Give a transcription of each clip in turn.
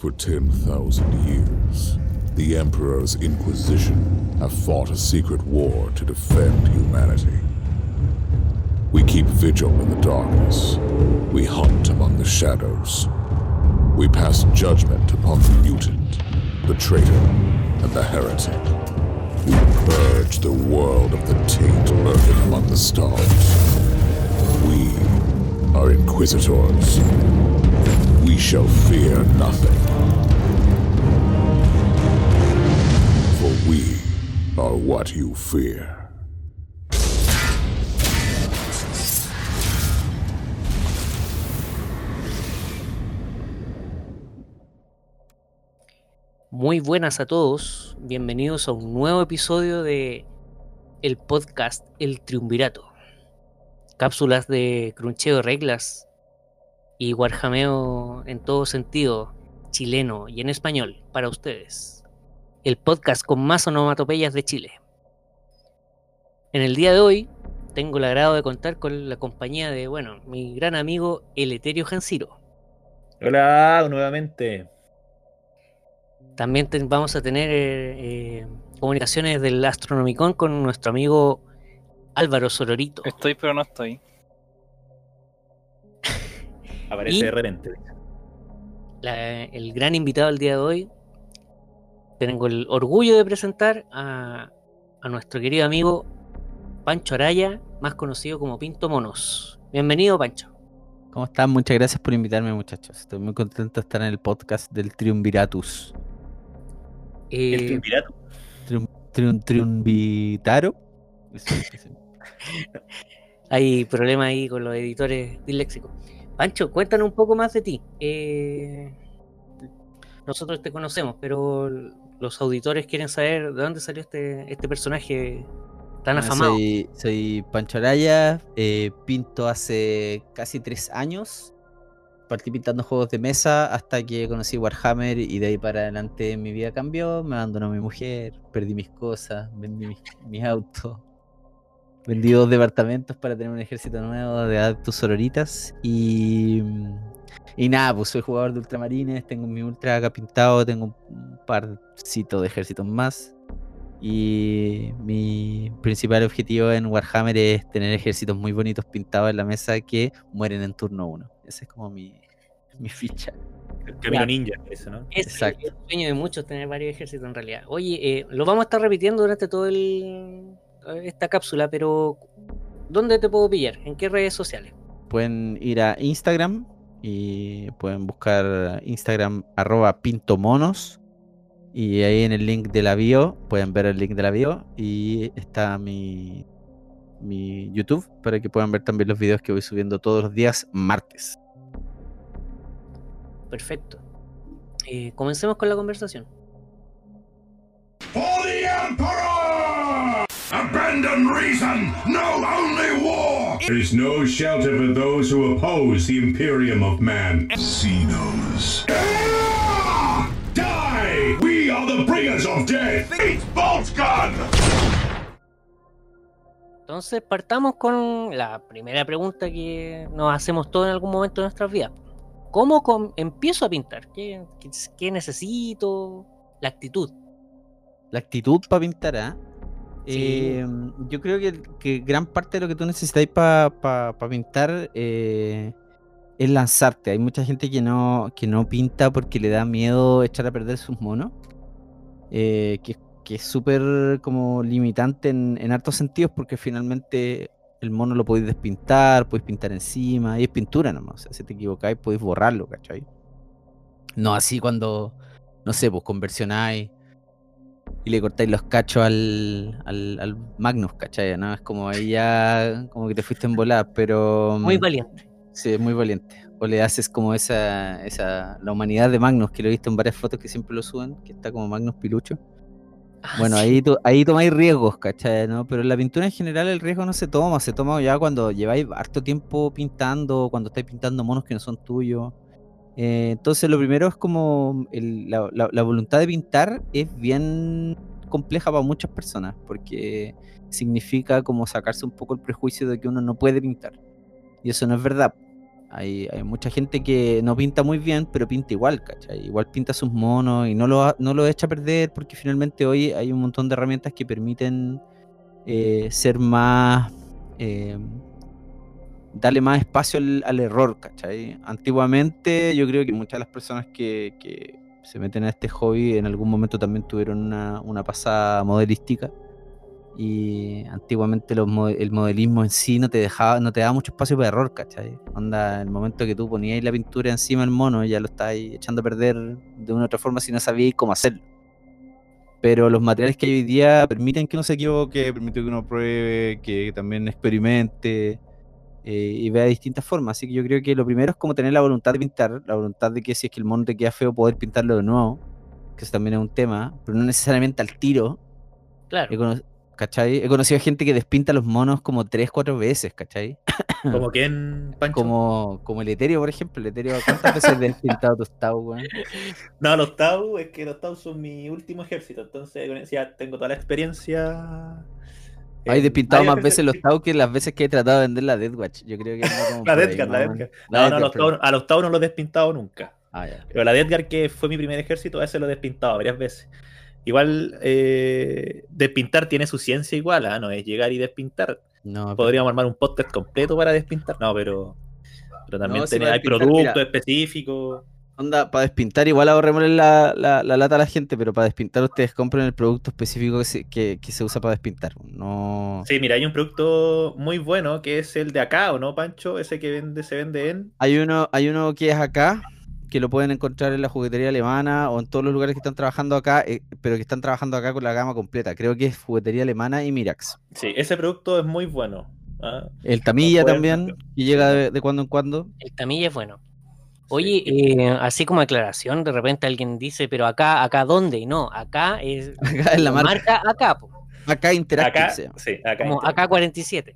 For 10,000 years, the Emperor's Inquisition have fought a secret war to defend humanity. We keep vigil in the darkness. We hunt among the shadows. We pass judgment upon the mutant, the traitor, and the heretic. We purge the world of the taint lurking among the stars. We are inquisitors. We shall fear nothing. What you fear. Muy buenas a todos, bienvenidos a un nuevo episodio de el podcast El Triunvirato. Cápsulas de cruncheo de reglas y guarjameo en todo sentido, chileno y en español, para ustedes. El podcast con más onomatopeyas de Chile. En el día de hoy tengo el agrado de contar con la compañía de, bueno, mi gran amigo El Eterio Janciro. Hola, nuevamente. También vamos a tener eh, eh, comunicaciones del Astronomicon con nuestro amigo Álvaro Sororito. Estoy, pero no estoy. Aparece Y- de repente. La- el gran invitado del día de hoy. Tengo el orgullo de presentar a, a nuestro querido amigo Pancho Araya, más conocido como Pinto Monos. Bienvenido, Pancho. ¿Cómo están? Muchas gracias por invitarme, muchachos. Estoy muy contento de estar en el podcast del Triunviratus. Eh, El triunvitaro. Eso, eso. hay problemas ahí con los editores disléxicos. Pancho, cuéntanos un poco más de ti. Eh, nosotros te conocemos, pero los auditores quieren saber de dónde salió este, este personaje tan afamado. Soy, soy Pancho Araya, eh, pinto hace casi tres años. Partí pintando juegos de mesa hasta que conocí Warhammer y de ahí para adelante mi vida cambió. Me abandonó mi mujer, perdí mis cosas, vendí mis, mis autos. Vendí dos departamentos para tener un ejército nuevo de adeptos sororitas. Y, y nada, pues soy jugador de ultramarines, tengo mi ultra acá pintado, tengo un parcito de ejércitos más. Y mi principal objetivo en Warhammer es tener ejércitos muy bonitos pintados en la mesa que mueren en turno 1. Ese es como mi, mi ficha. El camino Ya. ninja, eso, ¿no? Es Exacto. el sueño de muchos tener varios ejércitos en realidad. Oye, eh, lo vamos a estar repitiendo durante todo el esta cápsula, pero ¿dónde te puedo pillar? ¿En qué redes sociales? Pueden ir a Instagram y pueden buscar Instagram arroba pintomonos. Y ahí en el link de la bio, pueden ver el link de la bio y está mi, mi YouTube para que puedan ver también los videos que voy subiendo todos los días martes. Perfecto. Eh, comencemos con la conversación. For the Emperor! Abandon reason! No, only war! There is no shelter for those who oppose the Imperium of Man. Xenos. Ah! Die! We are the bringers of death! Eat Boltgun! Entonces partamos con la primera pregunta que nos hacemos todos en algún momento de nuestras vidas. ¿Cómo com- empiezo a pintar? ¿Qué, qué- qué necesito? La actitud. La actitud para pintar, ¿ah? Eh, yo creo que, que gran parte de lo que tú necesitáis para pintar eh, es lanzarte. Hay mucha gente que no, que no pinta porque le da miedo echar a perder sus monos. eh, que, que es súper como limitante en, en hartos sentidos porque finalmente el mono lo podéis despintar, podéis pintar encima, y es pintura nomás. Si te equivocáis podéis borrarlo, ¿cachai? No así cuando, no sé, pues conversionáis y le cortáis los cachos al, al, al Magnus, ¿cachai? ¿no? Es como ahí ya, como que te fuiste en volar, pero... Muy mm, valiente. Sí, es muy valiente. O le haces como esa, esa, la humanidad de Magnus, que lo he visto en varias fotos que siempre lo suben, que está como Magnus Pilucho. Ah, Bueno, sí. ahí, to- ahí tomáis riesgos, ¿cachai? ¿no? Pero en la pintura en general el riesgo no se toma, se toma ya cuando lleváis harto tiempo pintando, cuando estáis pintando monos que no son tuyos. Eh, entonces lo primero es como la, voluntad de pintar es bien compleja para muchas personas, porque significa como sacarse un poco el prejuicio de que uno no puede pintar. Y eso no es verdad. Hay, mucha gente que no pinta muy bien, pero pinta igual, ¿cachai? Igual pinta sus monos y no lo, no lo echa a perder porque finalmente hoy hay un montón de herramientas que permiten eh, ser más... eh, darle más espacio al, al error, ¿cachai? Antiguamente yo creo que muchas de las personas que, que se meten a este hobby en algún momento también tuvieron una, una pasada modelística y antiguamente los el modelismo en sí no te dejaba, no te daba mucho espacio para error, ¿cachai? Onda, el momento que tú ponías la pintura encima del mono, ya lo estabas echando a perder de una u otra forma si no sabías cómo hacerlo. Pero los materiales que hay hoy día permiten que uno se equivoque, permiten que uno pruebe, que también experimente eh, y vea distintas formas. Así que yo creo que lo primero es como tener la voluntad de pintar, la voluntad de que si es que el mono te queda feo, poder pintarlo de nuevo, que eso también es un tema, pero no necesariamente al tiro. Claro. He, cono- ¿cachai? He conocido a gente que despinta los monos como tres, cuatro veces, ¿cachai? Como que en Pancho. Como, como el Eterio, por ejemplo. El Eterio, ¿cuántas veces has despintado tus Tau, weón? No, los Tau, es que los Tau son mi último ejército, entonces ya tengo toda la experiencia. Hay en despintado varios más veces los. Tau que las veces que he tratado de vender la Deathwatch. Yo creo que como La Deadguard, la. La No, no, los. Tau- a los Tau no los he despintado nunca. Ah, ya. Pero la Deadguard, que fue mi primer ejército, a ese lo he despintado varias veces. Igual, eh, despintar tiene su ciencia igual, ¿ah? no es llegar y despintar. No, Podríamos armar un podcast completo para despintar, no, pero, pero también No, tiene- hay productos específicos. Onda, para despintar igual ahorrémosle la, la, la lata a la gente, pero para despintar ustedes compren el producto específico que se, que, que se usa para despintar. No. Sí, mira, hay un producto muy bueno que es el de acá, ¿o no, Pancho? Ese que vende, se vende en. Hay uno, hay uno que es acá, que lo pueden encontrar en la juguetería alemana o en todos los lugares que están trabajando acá, eh, pero que están trabajando acá con la gama completa. Creo que es juguetería alemana y Mirax. Sí, ese producto es muy bueno. ¿ah? El Tamilla pueden- también, que llega de, de cuando en cuando. El tamilla es bueno. Oye, eh, así como aclaración, de repente alguien dice, pero acá, acá dónde? Y no, acá es Acá es la marca. acá, po, Acá Interactive Acá, sí, acá. como está. AK-47.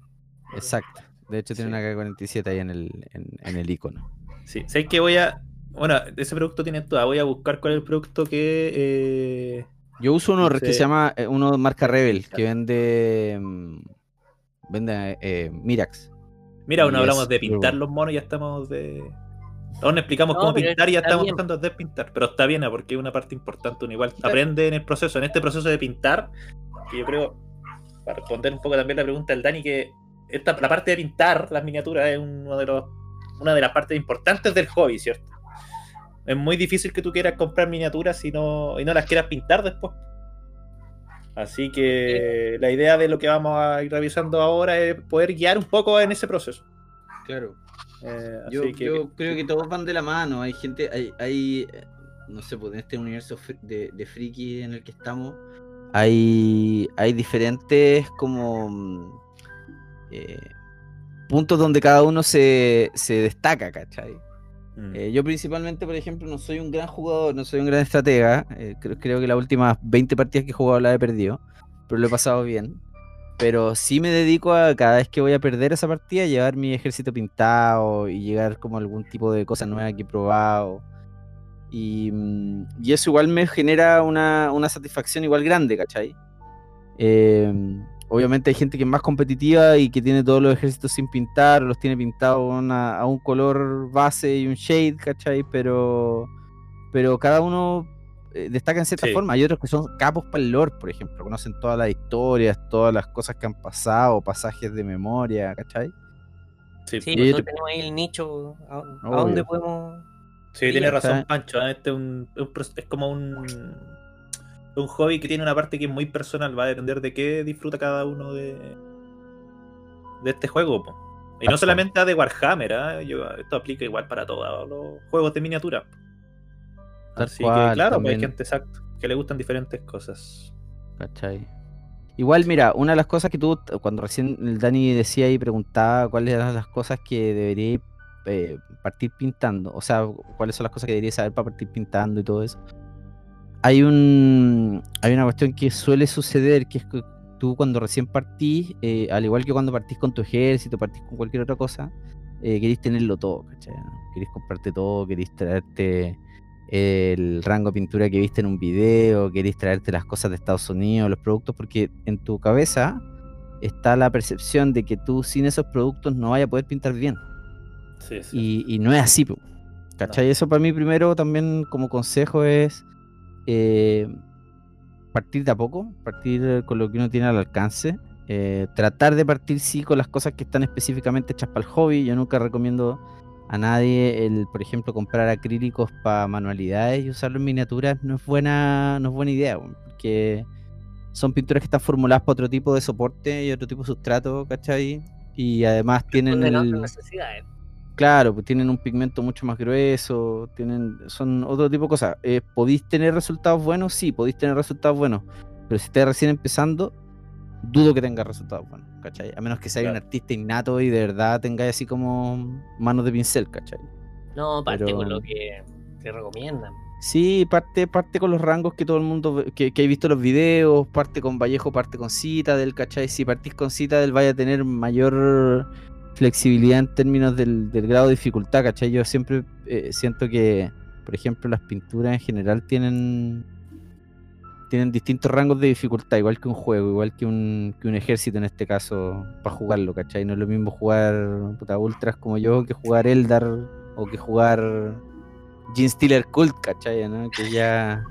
Exacto. De hecho, tiene Sí. una K47 ahí en el, en, en el icono. Sí, sé que voy a. Bueno, ese producto tiene toda. Voy a buscar cuál es el producto que. eh, Yo uso uno que se llama, eh, uno de marca Rebel, que vende. mm, Vende eh, Mirax. Mira, aún hablamos es de pintar los monos, ya estamos de. Aún no explicamos No, cómo pintar y ya estamos bien. tratando de despintar. Pero está bien, porque es una parte importante. Uno igual aprende en el proceso, en este proceso de pintar. Que yo creo, para responder un poco también la pregunta del Dani, que esta, la parte de pintar las miniaturas es uno de los, una de las partes importantes del hobby, ¿cierto? Es muy difícil que tú quieras comprar miniaturas y no, y no las quieras pintar después. Así que la idea de lo que vamos a ir revisando ahora es poder guiar un poco en ese proceso. Claro. Eh, Yo, así que, yo creo que todos van de la mano. Hay gente, hay, hay no sé, pues en este universo de, de friki en el que estamos, hay, hay diferentes como mm, eh, puntos donde cada uno se, se destaca, ¿cachai? mm, Eh, yo principalmente, por ejemplo, no soy un gran jugador, no soy un gran estratega. creo, creo que las últimas 20 partidas que he jugado las he perdido, pero lo he pasado bien. Pero sí me dedico a cada vez que voy a perder esa partida, llevar mi ejército pintado y llegar como algún tipo de cosa nueva que he probado. Y, mm, y eso igual me genera una, una satisfacción igual grande, ¿cachai? Eh, obviamente hay gente que es más competitiva y que tiene todos los ejércitos sin pintar, los tiene pintados a un color base y un shade, ¿cachai? Pero, pero cada uno eh, destaca en cierta Sí. forma. Hay otros que son capos para el lore, por ejemplo, conocen todas las historias, todas las cosas que han pasado, pasajes de memoria, ¿cachai? sí, Sí, nosotros otro- tenemos ahí el nicho. ¿A, dónde podemos.? sí, tiene razón. Pancho. ¿eh? Este es, un, es un pro- es como un, un hobby que tiene una parte que es muy personal. Va a depender de qué disfruta cada uno de, de este juego. po. Y no solamente a de Warhammer. Yo- esto aplica igual para todos los juegos de miniatura. Así cual, que, claro, pues hay también. gente exacto que le gustan diferentes cosas. ¿Cachai? Igual, mira, una de las cosas que tú, cuando recién el Dani decía y preguntaba cuáles eran las cosas que debería eh, partir pintando, o sea, cuáles son las cosas que debería saber para partir pintando y todo eso. Hay un hay una cuestión que suele suceder, que es que tú cuando recién partís, eh, al igual que cuando partís con tu ejército, partís con cualquier otra cosa, eh, querés tenerlo todo, ¿cachai? Querés comprarte todo, querés traerte el rango de pintura que viste en un video, querés traerte las cosas de Estados Unidos, los productos, porque en tu cabeza está la percepción de que tú sin esos productos no vayas a poder pintar bien. Sí, sí. Y, y no es así, ¿cachai? Eso para mí primero también como consejo es eh, partir de a poco, partir con lo que uno tiene al alcance. eh, tratar de partir sí con las cosas que están específicamente hechas para el hobby. Yo nunca recomiendo a nadie el, por ejemplo, comprar acrílicos para manualidades y usarlo en miniaturas. No es buena, no es buena idea, porque son pinturas que están formuladas para otro tipo de soporte y otro tipo de sustrato, ¿cachai? Y además tienen el, necesidades. Claro, pues tienen un pigmento mucho más grueso, tienen, son otro tipo de cosas. Eh, ¿Podéis tener resultados buenos? Sí, podéis tener resultados buenos. Pero si estás recién empezando, dudo que tengas resultados buenos, ¿cachai? A menos que seas un artista innato y de verdad tengáis así como manos de pincel, ¿cachai? No, parte Pero- con lo que te recomiendan. Sí, parte, parte con los rangos que todo el mundo, ve- que, que he visto los videos, parte con Vallejo, parte con Citadel, ¿cachai? Si partís con Citadel vaya a tener mayor flexibilidad en términos del, del grado de dificultad, ¿cachai? Yo siempre eh, siento que, por ejemplo, las pinturas en general tienen tienen distintos rangos de dificultad, igual que un juego, igual que un, que un ejército en este caso, para jugarlo, ¿cachai? No es lo mismo jugar puta, ultras como yo que jugar Eldar o que jugar Gene Stealer Cult, ¿cachai? ¿no? Que ya...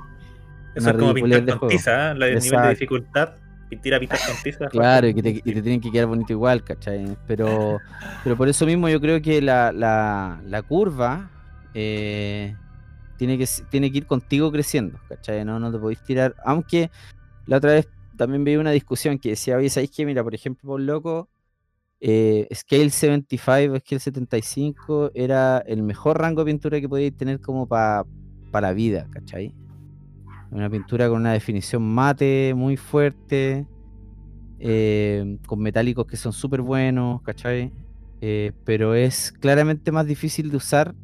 Eso es como pintar con tiza, ¿eh? La- el nivel de dificultad. Pintar a pintar con tiza. Claro, y que, te, y te tienen que quedar bonito igual, ¿cachai? Pero, pero por eso mismo yo creo que la, la, la curva eh, tiene, que, tiene que ir contigo creciendo, ¿cachai? No, no te podéis tirar. Aunque la otra vez también vi una discusión que decía, oye, ¿sabéis qué? Mira, por ejemplo, por loco, eh, Scale 75 o Scale 75 era el mejor rango de pintura que podíais tener como para la vida, ¿cachai? Una pintura con una definición mate muy fuerte, eh, con metálicos que son súper buenos, ¿cachai? Eh, pero es claramente más difícil de usar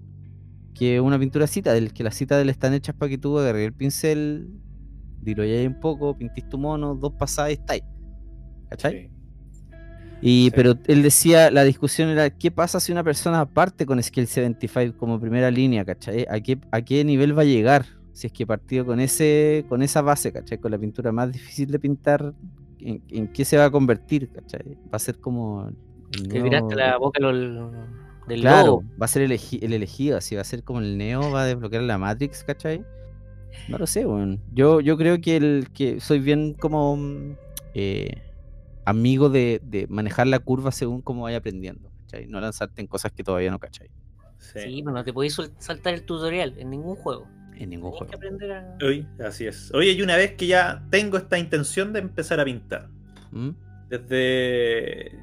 que una pintura Citadel, que las Citadel están hechas para que tú agarres el pincel, diloyáis un poco, pintís tu mono, dos pasadas y estáis. ¿Cachai? Sí. Y, Sí. pero él decía, la discusión era, ¿qué pasa si una persona parte con Skill 75 como primera línea, ¿cachai? ¿A qué, ¿A qué nivel va a llegar? Si es que partido con ese con esa base, ¿cachai? Con la pintura más difícil de pintar, ¿en, en qué se va a convertir, ¿cachai? Va a ser como... Te nuevo- tiraste la boca lo- del Claro, lobo. va a ser el, elegi- el elegido, así va a ser como el Neo, va a desbloquear la Matrix, ¿cachai? No lo sé, weón. Yo, yo creo que el que soy bien como mm, eh, amigo de, de manejar la curva según cómo vaya aprendiendo, ¿cachai? No lanzarte en cosas que todavía no cachai. Sí. Sí, pero no te podéis saltar el tutorial en ningún juego. En ningún Tienes que juego. aprender a. Oye, así es. Oye, y una vez que ya tengo esta intención de empezar a pintar, ¿Mm? desde.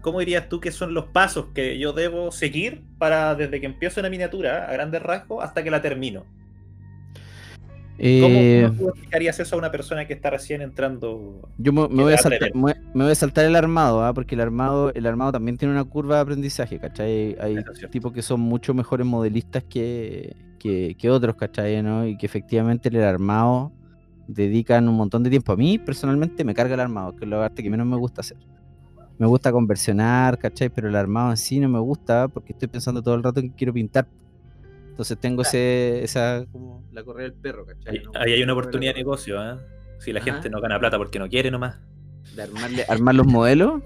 ¿Cómo dirías tú que son los pasos que yo debo seguir para desde que empiezo una miniatura a grandes rasgos hasta que la termino? ¿Cómo, Eh, cómo explicarías eso a una persona que está recién entrando? Yo me, voy a saltar, me, voy- me voy a saltar el armado, ¿ah? porque el armado, el armado también tiene una curva de aprendizaje, ¿cachai? Hay es tipos que son mucho mejores modelistas que, que, que otros, ¿cachai? ¿no? Y que efectivamente en el armado dedican un montón de tiempo. A mí, personalmente, me carga el armado, que es la parte que menos me gusta hacer. Me gusta conversionar, ¿cachai? Pero el armado en sí no me gusta porque estoy pensando todo el rato en que quiero pintar. Entonces tengo ese, esa, como la correa del perro, ¿cachai? Ahí, No ahí hay una oportunidad de negocio, ¿eh? Si la Ajá. gente no gana plata porque no quiere nomás. de armarle, armar los modelos.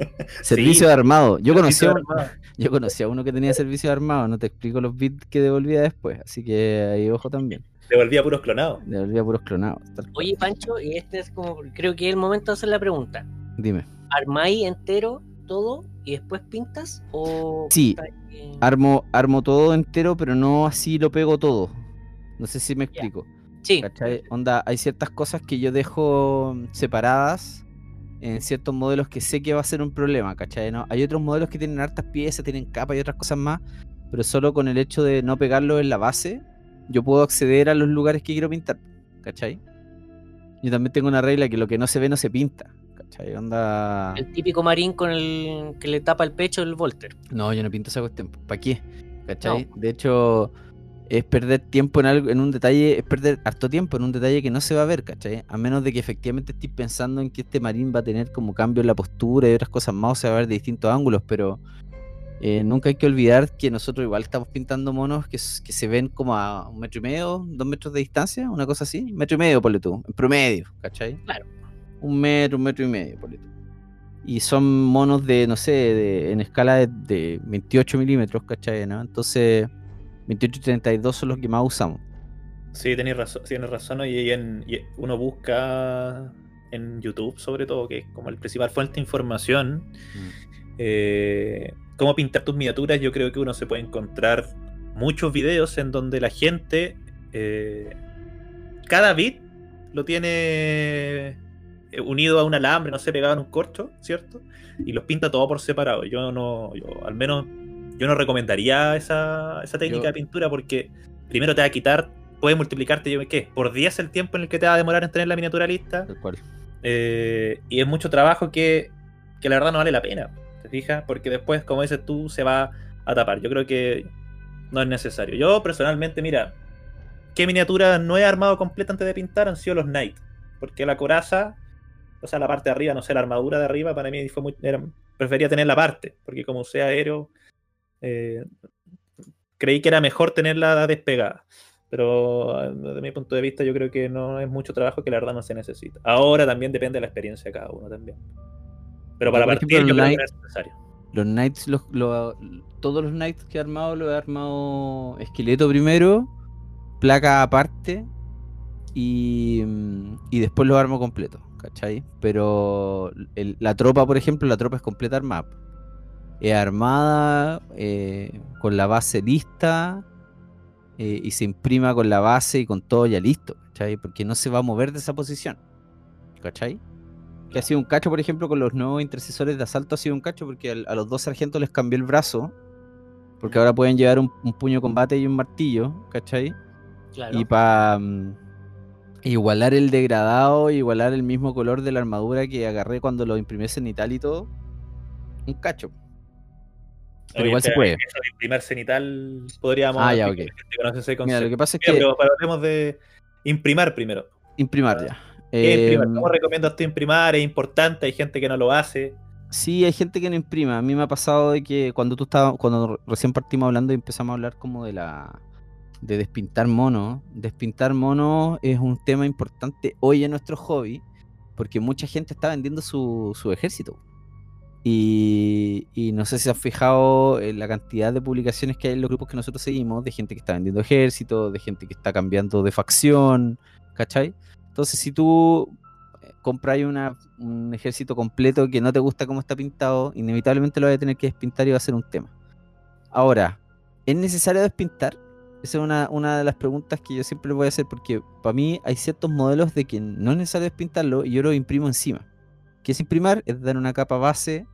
Servicio de armado. Yo conocí, a yo conocí a uno que tenía servicio de armado. No te explico los bits que devolvía después. Así que ahí ojo también. Devolvía puros clonados. Devolvía puros clonados. Oye, Pancho, y este es como. Creo que es el momento de hacer la pregunta. Dime. ¿Armáis entero todo y después pintas? ¿O Sí. Armo, armo todo entero, pero no así lo pego todo. No sé si me explico. sí, ¿Cachai? Onda, hay ciertas cosas que yo dejo separadas en ciertos modelos que sé que va a ser un problema, ¿cachai? ¿No? Hay otros modelos que tienen hartas piezas, tienen capas y otras cosas más, pero solo con el hecho de no pegarlo en la base, yo puedo acceder a los lugares que quiero pintar, ¿cachai? Yo también tengo una regla que lo que no se ve no se pinta, ¿cachai? Onda... el típico marín con el que le tapa el pecho el Volter. No, yo no pinto esa cuestión. ¿Para qué? ¿Cachai? De hecho, es perder tiempo en algo, en un detalle, es perder harto tiempo en un detalle que no se va a ver, ¿cachai? A menos de que efectivamente estés pensando en que este marín va a tener como cambio en la postura y otras cosas más, o se va a ver de distintos ángulos, pero eh, nunca hay que olvidar que nosotros igual estamos pintando monos que, se ven como a un metro y medio, dos metros de distancia, una cosa así, un metro y medio, ponle tú, en promedio, ¿cachai? Claro. Un metro, un metro y medio, tú. y son monos de, no sé, de- en escala de, de 28 milímetros, ¿cachai? ¿no? Entonces, 28 y 32 son los que más usamos. Sí, tienes razón, tienes razón. ¿no? Y, en- y uno busca en YouTube, sobre todo, que es como el principal fuente de información, eh, cómo pintar tus miniaturas. Yo creo que uno se puede encontrar muchos videos en donde la gente, eh, cada bit lo tiene unido a un alambre, no sé, pegado en un corcho, ¿cierto? Y los pinta todo por separado. Yo no, yo al menos, yo no recomendaría esa, esa técnica Yo- de pintura porque primero te va a quitar, puede multiplicarte, yo qué, por 10 el tiempo en el que te va a demorar en tener la miniatura lista. Tal cual. Eh, y es mucho trabajo que, que la verdad no vale la pena, ¿te fijas? Porque después, como dices tú, se va a tapar. Yo creo que no es necesario. Yo personalmente, mira, ¿qué miniatura no he armado completa antes de pintar? Han sido los Knight. Porque la coraza, o sea, la parte de arriba, no sé, la armadura de arriba, para mí fue muy. era- prefería tener la parte, porque como sea aéreo, eh, creí que era mejor tenerla despegada. Pero desde mi punto de vista yo creo que no es mucho trabajo que la verdad no se necesita. Ahora también depende de la experiencia de cada uno también. Pero para por partir ejemplo, yo creo que es necesario. Los knights, los, lo- todos los knights que he armado, los he armado esqueleto primero, placa aparte y, y después los armo completo, ¿cachai? Pero el- la tropa, por ejemplo, la tropa es completa armada. Es armada eh, con la base lista eh, y se imprima con la base y con todo ya listo, ¿cachai? Porque no se va a mover de esa posición, ¿cachai? Que ha sido un cacho, por ejemplo, con los nuevos intercesores de asalto ha sido un cacho porque al- a los dos sargentos les cambió el brazo. Porque ahora pueden llevar un, un puño de combate y un martillo, ¿cachai? Claro. Y para igualar el degradado, igualar el mismo color de la armadura que agarré cuando lo imprimí en Italia y todo, un cacho. Pero Oye, igual se puede. Eso de imprimir cenital podríamos. Ah, ya, conoce ese Mira, lo que pasa es Mira, que pero, hablemos de imprimar primero. imprimar ya. ¿Qué imprimar? Em, ¿Cómo recomiendas tú imprimar? Es importante, hay gente que no lo hace. Sí, hay gente que no imprima. A mí me ha pasado de que cuando tú estabas, cuando recién partimos hablando y empezamos a hablar como de la de despintar monos, despintar monos es un tema importante hoy en nuestro hobby, porque mucha gente está vendiendo su, su ejército. Y, no sé si has fijado la cantidad de publicaciones que hay en los grupos que nosotros seguimos, de gente que está vendiendo ejército, de gente que está cambiando de facción, ¿cachai? Entonces, si tú eh, compras un ejército completo que no te gusta cómo está pintado, inevitablemente lo vas a tener que despintar y va a ser un tema. Ahora, ¿es necesario despintar? Esa es una, una de las preguntas que yo siempre voy a hacer porque para mí hay ciertos modelos de que no es necesario despintarlo y yo lo imprimo encima. ¿Qué es imprimar? Es dar una capa base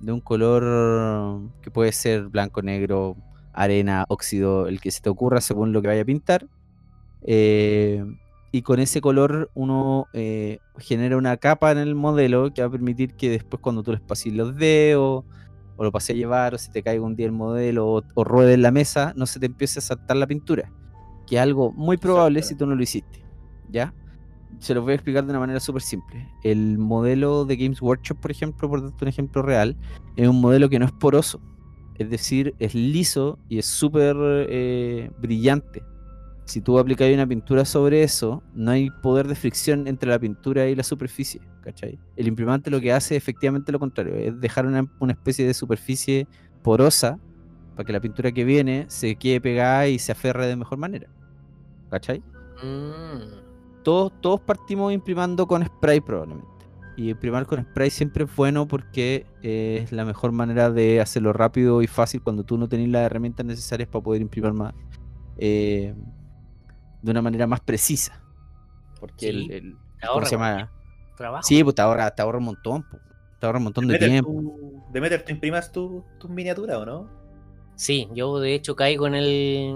de un color que puede ser blanco, negro, arena, óxido, el que se te ocurra según lo que vaya a pintar. Eh, y con ese color uno eh, genera una capa en el modelo que va a permitir que después cuando tú les pases los dedos o lo pases a llevar o se te caiga un día el modelo o, o ruede en la mesa, no se te empiece a saltar la pintura. Que es algo muy probable si tú no lo hiciste. ¿Ya? Se los voy a explicar de una manera súper simple. El modelo de Games Workshop, por ejemplo, por darte un ejemplo real, es un modelo que no es poroso. Es decir, es liso y es súper eh, brillante. Si tú aplicas una pintura sobre eso, no hay poder de fricción entre la pintura y la superficie. ¿cachai? El imprimante lo que hace es efectivamente lo contrario, es dejar una, una especie de superficie porosa para que la pintura que viene se quede pegada y se aferre de mejor manera. ¿Cachai? Mm, todos, todos partimos imprimando con spray probablemente. Y imprimir con spray siempre es bueno porque eh, es la mejor manera de hacerlo rápido y fácil cuando tú no tenés las herramientas necesarias para poder imprimir más eh, de una manera más precisa. Porque Sí, el, el- te ¿cómo ahorra se llama? trabajo. Sí, pues te ahorra, te ahorra un montón, po. te ahorra un montón de tiempo. tú, Demeter, ¿tú imprimas tu- tus miniaturas o no? Sí, yo de hecho caigo en el.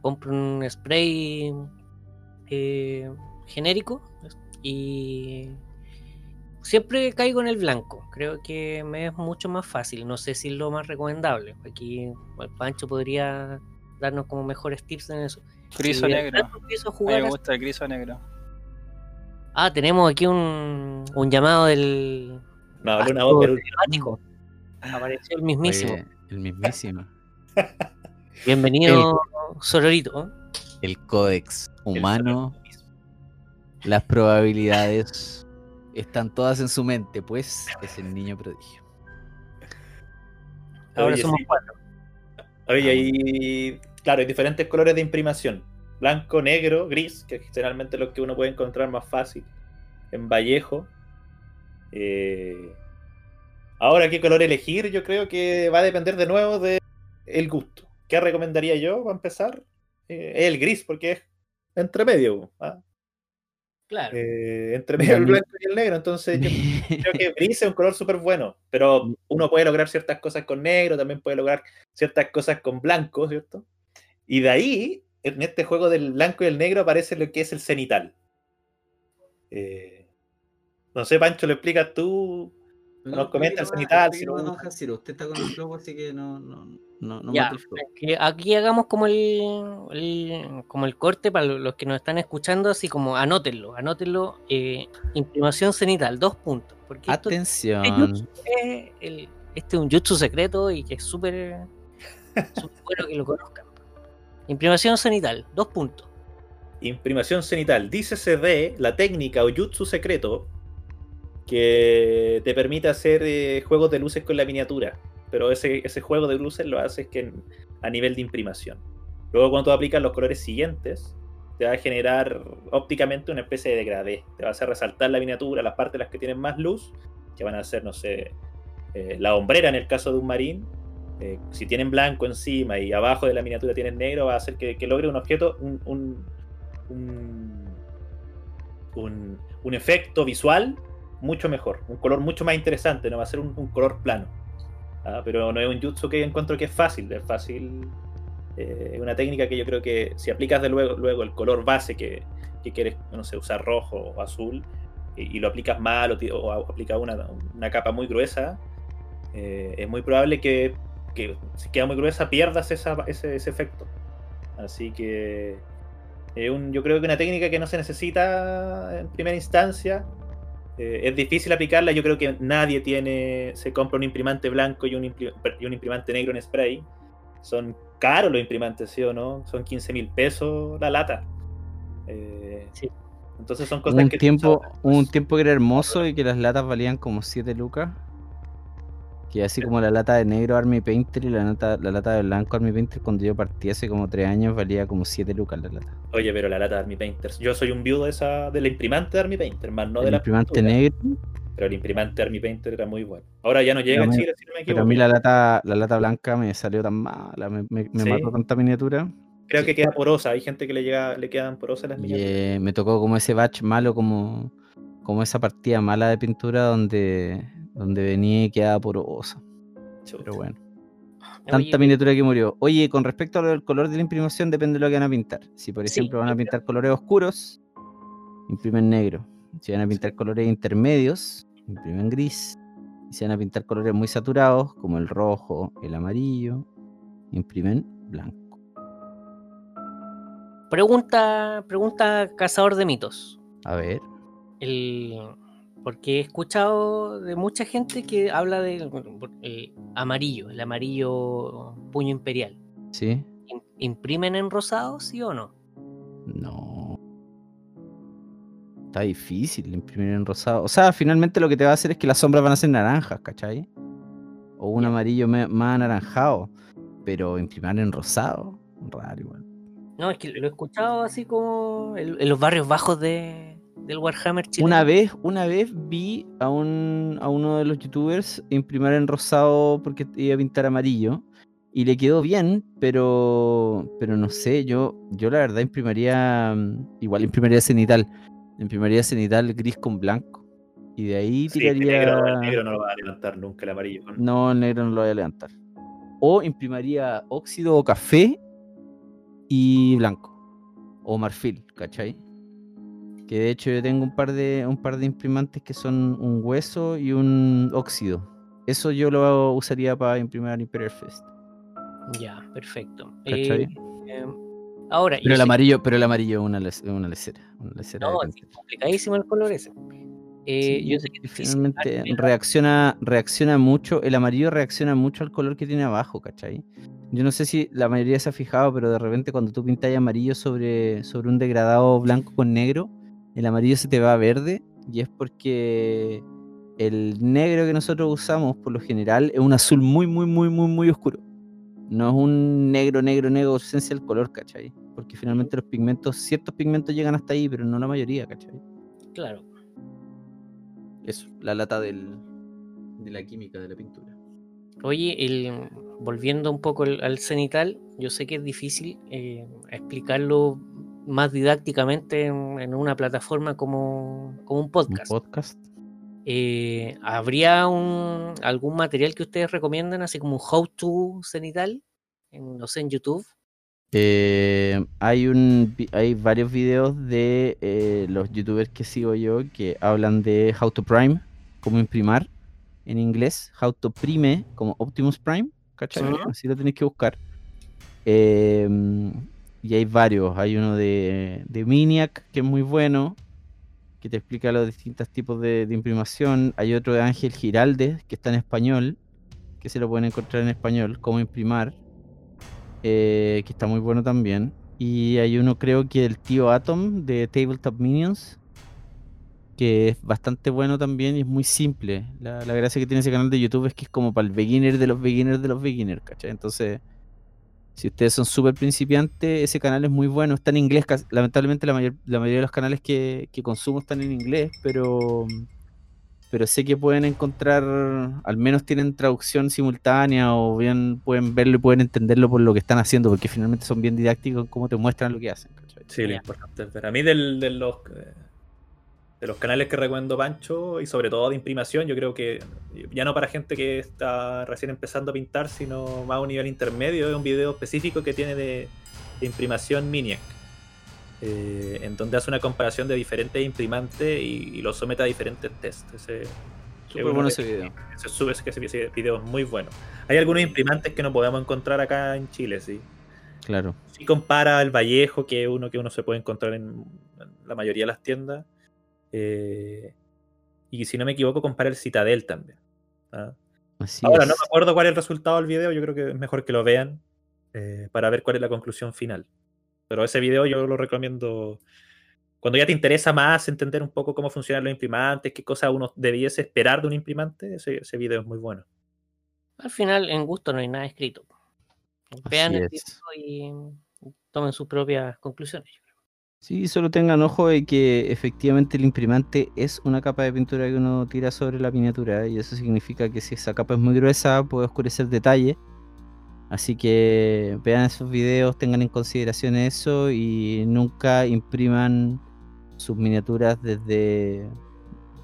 Compro un spray eh, genérico y siempre caigo en el blanco. Creo que me es mucho más fácil. No sé si es lo más recomendable. Aquí el Pancho podría darnos como mejores tips en eso. Gris o negro. a A mí me gusta el gris o negro. Ah, tenemos aquí un, un llamado del No, hablé una voz, pero telepático. Apareció el mismísimo. Oye, el mismísimo. Bienvenido, Sororito. El códex humano, las probabilidades están todas en su mente, pues es el niño prodigio. Ahora Oye, somos sí. cuatro. Oye, ahí, claro, hay diferentes colores de imprimación. Blanco, negro, gris, que es generalmente lo que uno puede encontrar más fácil en Vallejo. Eh, ahora, ¿qué color elegir? Yo creo que va a depender de nuevo de el gusto. ¿Qué recomendaría yo para empezar? Eh, el gris, porque es entre medio. ¿ah? Claro. Eh, entre medio el blanco y el negro. Entonces, yo creo que gris es un color súper bueno, pero uno puede lograr ciertas cosas con negro, también puede lograr ciertas cosas con blanco, ¿cierto? Y de ahí, en este juego del blanco y el negro, aparece lo que es el cenital. Eh, no sé, Pancho, ¿lo explicas tú? Nos comenta el cenital, si no. Jaciro, usted está con el flow, así que no, no, no, no Ya, que aquí hagamos como el, el- como el corte para lo- los que nos están escuchando, así como anótenlo, anótenlo, eh, imprimación cenital, dos puntos, porque esto Atención. es el- este es un jutsu secreto y que es súper bueno que lo conozcan. Imprimación cenital, dos puntos. Imprimación cenital. Dícese de la técnica o jutsu secreto que te permite hacer eh, juegos de luces con la miniatura. Pero ese, juego de luces lo haces que a nivel de imprimación. Luego cuando tú aplicas los colores siguientes, te va a generar ópticamente una especie de degradé. Te va a hacer resaltar la miniatura, las partes las que tienen más luz, que van a ser, no sé, eh, la hombrera en el caso de un marín. Eh, si tienen blanco encima y abajo de la miniatura tienen negro, va a hacer que, logre un objeto, un, un, un, efecto visual mucho mejor, un color mucho más interesante, no va a ser un, color plano. Ah, Pero no es un jutsu que encuentro que es fácil, es fácil. eh, Es una técnica que yo creo que si aplicas de luego, luego el color base que, que quieres, no sé, usar rojo o azul, y, lo aplicas mal o, aplicas una, una capa muy gruesa, eh, es muy probable que, que si queda muy gruesa pierdas esa- ese, ese efecto. Así que es un- yo creo que una técnica que no se necesita en primera instancia. Eh, es difícil aplicarla. Yo creo que nadie tiene. Se compra un imprimante blanco y un, impri- y un imprimante negro en spray. Son caros los imprimantes, ¿sí o no? Son 15 mil pesos la lata. Eh, Sí. Entonces son cosas un que. tiempo, son- un tiempo que era hermoso y que las latas valían como 7 lucas. Que así como la lata de negro Army Painter y la lata, la lata de blanco Army Painter cuando yo partí hace como 3 años valía como 7 lucas la lata. Oye, pero la lata de Army Painters. Yo soy un viudo de esa, de la imprimante de Army Painter, más no de el la imprimante pintura. negro, Pero el imprimante Army Painter era muy bueno. Ahora ya no llega Pero a Chile, si no me pero equivoco. a mí la lata, la lata blanca me salió tan mala, me, me, me Sí. mató tanta miniatura. Creo que queda porosa. Hay gente que le, llega, le quedan porosas las Y miniaturas. eh, me tocó como ese batch malo, como, como esa partida mala de pintura donde, donde venía y quedaba porosa. Pero bueno. Oye, Tanta miniatura que murió. Oye, con respecto a lo del color de la imprimación, depende de lo que van a pintar. Si, por Sí, ejemplo, van a pintar colores oscuros, imprimen negro. Si van a pintar colores intermedios, imprimen gris. Y si van a pintar colores muy saturados, como el rojo, el amarillo, imprimen blanco. Pregunta, pregunta cazador de mitos. A ver, El, porque he escuchado de mucha gente que habla del el amarillo, el amarillo puño imperial. ¿sí? ¿Im- ¿Imprimen en rosado, sí o no? No. Está difícil imprimir en rosado. O sea, finalmente lo que te va a hacer es que las sombras van a ser naranjas, ¿cachai? O un amarillo más anaranjado. Pero imprimir en rosado, raro igual. No, es que lo he escuchado así como en, en los barrios bajos de, del Warhammer chileno. Una vez, una vez vi a un a uno de los youtubers imprimir en rosado porque iba a pintar amarillo. Y le quedó bien, pero pero no sé, yo, yo la verdad imprimaría. mm, Igual imprimaría cenital. Imprimaría cenital gris con blanco. Y de ahí Sí, el tiraría. negro, el negro no lo va a levantar nunca, el amarillo. No, el negro no lo voy a levantar. O imprimaría óxido o café y blanco. O marfil, ¿cachai? Que de hecho yo tengo un par de, un par de imprimantes que son un hueso y un óxido. Eso yo lo usaría para imprimir Imperial Fest. Ya, perfecto. Eh, eh, ahora, Pero el amarillo, pero el amarillo es una, una lecera. Una lecera no, pintar. complicadísimo el color ese. Eh, Sí, yo sé que es difícil. Finalmente reacciona, reacciona mucho, el amarillo reacciona mucho al color que tiene abajo, ¿cachai? Yo no sé si la mayoría se ha fijado, pero de repente cuando tú pintas amarillo sobre, sobre un degradado blanco con negro, el amarillo se te va a verde y es porque el negro que nosotros usamos por lo general es un azul muy, muy, muy, muy, muy oscuro. No es un negro, negro, negro, ausencia del color, ¿cachai? Porque finalmente los pigmentos, ciertos pigmentos llegan hasta ahí, pero no la mayoría, ¿cachai? Claro. Eso, la lata del, de la química de la pintura. Oye, el, volviendo un poco al, al cenital, yo sé que es difícil eh, explicarlo más didácticamente en, en una plataforma como, como un ¿Un podcast. podcast? Eh, ¿Habría un, algún material que ustedes recomiendan, así como un how to cenital? En, no sé, en YouTube. Eh, hay, un, hay varios videos de eh, los youtubers que sigo yo que hablan de How to Prime, cómo imprimar en inglés, How to Prime como Optimus Prime, ¿cachai? Así lo tenéis que buscar. Em, y hay varios, hay uno de, de Miniac que es muy bueno, que te explica los distintos tipos de, de imprimación. Hay otro de Ángel Giraldes que está en español, que se lo pueden encontrar en español, cómo imprimar eh, que está muy bueno también. Y hay uno, creo que el tío Atom de Tabletop Minions, que es bastante bueno también y es muy simple. La, la gracia que tiene ese canal de YouTube es que es como para el beginner de los beginners de los beginners, ¿cachai? Entonces, si ustedes son súper principiantes, ese canal es muy bueno. Está en inglés, lamentablemente la, mayor- la mayoría de los canales que, que consumo están en inglés, pero pero sé que pueden encontrar, al menos tienen traducción simultánea o bien pueden verlo y pueden entenderlo por lo que están haciendo, porque finalmente son bien didácticos en cómo te muestran lo que hacen. ¿cachai? Sí, lo importante es ver. A mí del- de, los, eh, de los canales que recomiendo Pancho y sobre todo de imprimación, yo creo que ya no para gente que está recién empezando a pintar, sino más a un nivel intermedio, es un video específico que tiene de, de imprimación Miniac. eh, en donde hace una comparación de diferentes imprimantes y, y los somete a diferentes tests. Ese, Súper bueno ese video. ese, sube- ese, ese video es muy bueno. Hay algunos imprimantes que no podemos encontrar acá en Chile, sí. Claro. Si compara el Vallejo, que es uno que uno se puede encontrar en la mayoría de las tiendas. Eh, y si no me equivoco, compara el Citadel también. ¿ah? Así Ahora, es. no me acuerdo cuál es el resultado del video, yo creo que es mejor que lo vean eh, para ver cuál es la conclusión final. Pero ese video yo lo recomiendo cuando ya te interesa más entender un poco cómo funcionan los imprimantes, qué cosas uno debiese esperar de un imprimante, ese, ese video es muy bueno. Al final, en gusto no hay nada escrito. Vean Así el es. video y tomen sus propias conclusiones. Sí, solo tengan ojo de que efectivamente el imprimante es una capa de pintura que uno tira sobre la miniatura y eso significa que si esa capa es muy gruesa puede oscurecer detalle. Así que vean esos videos, tengan en consideración eso y nunca impriman sus miniaturas desde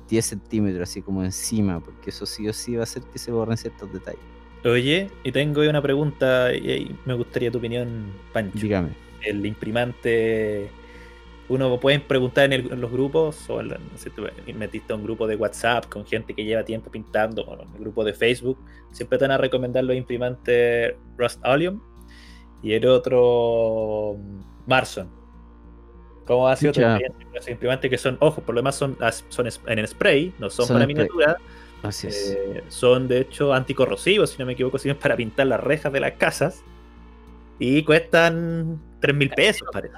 10 centímetros, así como encima, porque eso sí o sí va a hacer que se borren ciertos detalles. Oye, y tengo una pregunta y me gustaría tu opinión, Pancho. Dígame. el imprimante. Uno puede preguntar en, el- en los grupos, o en no sé, tú metiste a un grupo de WhatsApp con gente que lleva tiempo pintando, o en el grupo de Facebook, siempre te van a recomendar los imprimantes Rust Oleum y el otro mm, Marson. ¿Cómo ha sido tu experiencia esos imprimantes que son, ojo, por lo demás son, son en spray, no son, Son para miniatura, Así es. eh, son de hecho anticorrosivos, si no me equivoco, sirven para pintar las rejas de las casas y cuestan 3 mil pesos, parece.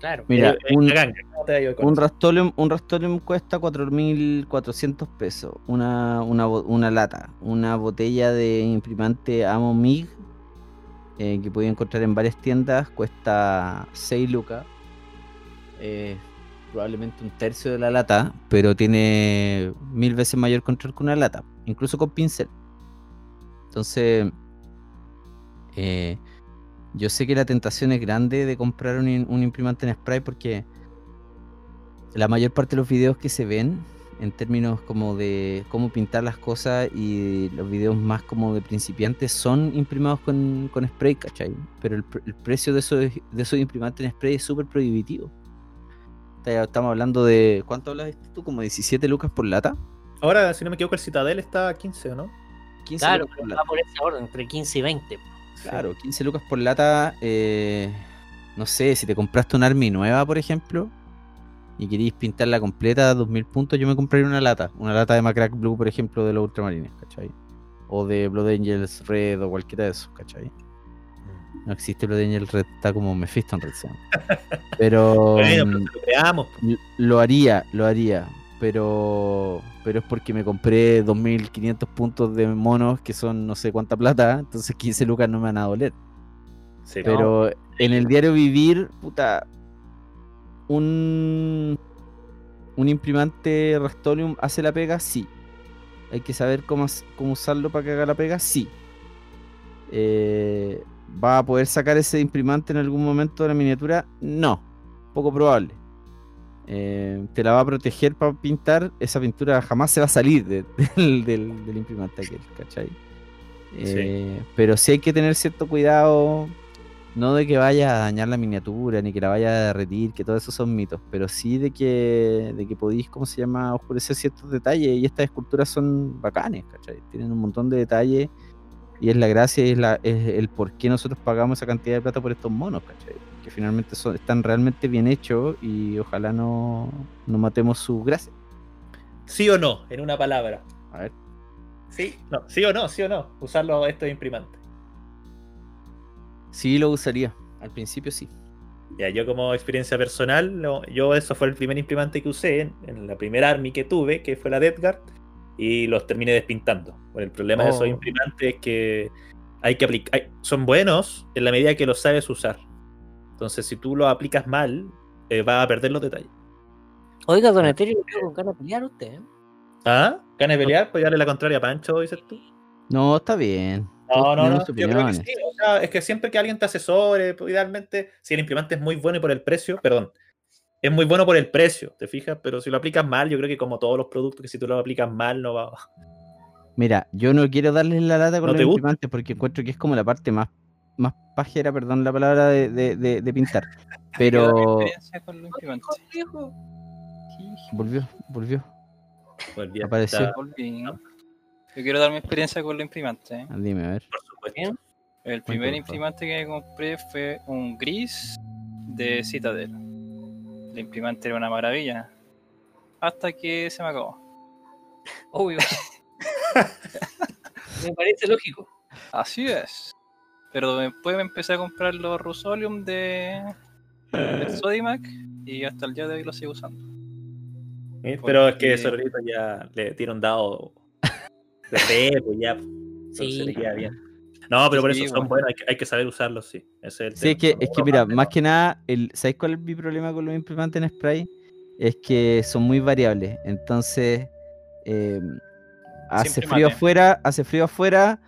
Claro. Mira, Eh, eh, un, ganga, ¿cómo te ha ido con Un? Rastolium, un Rastolium cuesta 4.400 pesos. Una, una, una lata. Una botella de imprimante Amo MIG eh, que pueden encontrar en varias tiendas cuesta 6 lucas. Eh, probablemente un tercio de la lata, pero tiene mil veces mayor control que una lata, incluso con pincel. Entonces, eh, yo sé que la tentación es grande de comprar un, in- un imprimante en spray porque la mayor parte de los videos que se ven en términos como de cómo pintar las cosas y los videos más como de principiantes son imprimados con, con spray, ¿cachai? Pero el, el precio de esos, de esos imprimantes en spray es súper prohibitivo. Estamos hablando de, ¿cuánto hablas tú? ¿Como 17 lucas por lata? Ahora, si no me equivoco, el Citadel está a 15, ¿o no? 15 Claro, lucas por pero lata. va por ese orden, entre 15 y 20. Claro, 15 lucas por lata. eh, no sé, si te compraste un Army nueva, por ejemplo, y queréis pintarla completa a 2000 puntos, yo me compraría una lata. Una lata de Macrack Blue, por ejemplo, de los Ultramarines, ¿cachai? O de Blood Angels Red o cualquiera de esos, ¿cachai? No existe Blood Angel Red, está como Mephisto en Red. Pero Bueno, mm, pero lo creamos. l- lo haría, lo haría. Pero pero es porque me compré 2500 puntos de monos que son no sé cuánta plata, entonces 15 lucas no me van a doler. Sí, Pero en el diario vivir, puta, un un imprimante Rastolium hace la pega, sí. Hay que saber cómo, cómo usarlo para que haga la pega, sí. Eh, ¿Va a poder sacar ese imprimante en algún momento de la miniatura? No, poco probable. Eh, te la va a proteger para pintar, esa pintura jamás se va a salir de- del, del- del imprimante aquel, ¿cachai? Eh, Pero sí hay que tener cierto cuidado, no de que vaya a dañar la miniatura, ni que la vaya a derretir, que todo eso son mitos, pero sí de que, de que podéis, ¿cómo se llama?, oscurecer ciertos detalles, y estas esculturas son bacanes, ¿cachai? Tienen un montón de detalles, y es la gracia, y es, la, es el por qué nosotros pagamos esa cantidad de plata por estos monos, ¿cachai? Que finalmente son, están realmente bien hechos, y ojalá no, no matemos su gracia. ¿Sí o no? En una palabra. A ver. ¿Sí? No, ¿sí o no? ¿Sí o no? Usarlo estos imprimantes. Sí lo usaría, al principio sí. Ya, yo como experiencia personal, no, yo eso fue el primer imprimante que usé en, en la primera Army que tuve, que fue la Deathguard, y los terminé despintando. Bueno, el problema de esos Oh. imprimantes es que hay que aplicar, son buenos en la medida que los sabes usar. Entonces, si tú los aplicas mal, eh, vas a perder los detalles. Oiga, Don Eterio, le veo con ganas de pelear usted. ¿eh? ¿Ah? ¿Ganas de pelear? Pues darle la contraria a Pancho, dices tú. No, está bien. No, no, no. Yo creo que sí. O sea, es que siempre que alguien te asesore, pues, idealmente, si el imprimante es muy bueno y por el precio, perdón, es muy bueno por el precio, ¿te fijas? Pero si lo aplicas mal, yo creo que como todos los productos, que si tú lo aplicas mal, no va. Mira, yo no quiero darles la lata con ¿No los imprimantes porque encuentro que es como la parte más, más pajera, perdón la palabra, de, de- de- de pintar. Pero con los volvió, volvió. Volví a Apareció. Yo quiero dar mi experiencia con los imprimantes. ¿eh? Ah, Dime, a ver. por supuesto. El primer imprimante que compré fue un gris de Citadel. El imprimante era una maravilla. Hasta que se me acabó. Obvio. Me parece lógico. Así es. Pero después me empecé a comprar los Rusolium de, del Sodimac y hasta el día de hoy los sigo usando. ¿eh? Pero es que Sororito ya le tira un dado de fe, pues ya. Entonces Sí. le queda bien. No, pero por Sí, eso son bueno. buenos, hay que, hay que saber usarlos, sí. Ese es el Sí, es que, es que mira, más que nada, el, ¿sabes cuál es mi problema con los imprimantes en spray? Es que son muy variables. Entonces, eh, hace frío afuera, hace frío afuera,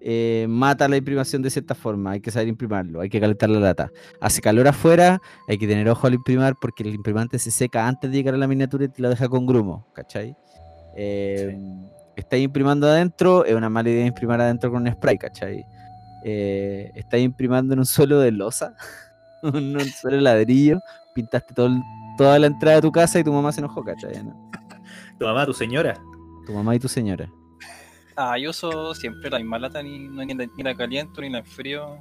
eh, mata la imprimación de cierta forma. Hay que saber imprimarlo, hay que calentar la lata. Hace calor afuera, hay que tener ojo al imprimar porque el imprimante se seca antes de llegar a la miniatura y te lo deja con grumo, ¿cachai? Eh, Estáis imprimando adentro, es una mala idea imprimir adentro con un spray, ¿cachai? Eh, estáis imprimando en un suelo de losa, en un suelo de ladrillo, pintaste todo el- toda la entrada de tu casa y tu mamá se enojó, ¿cachai? ¿no? Tu mamá, tu señora. Tu mamá y tu señora. Ah, yo uso siempre la misma lata, ni, no- ni, la, ni la caliento ni la enfrío.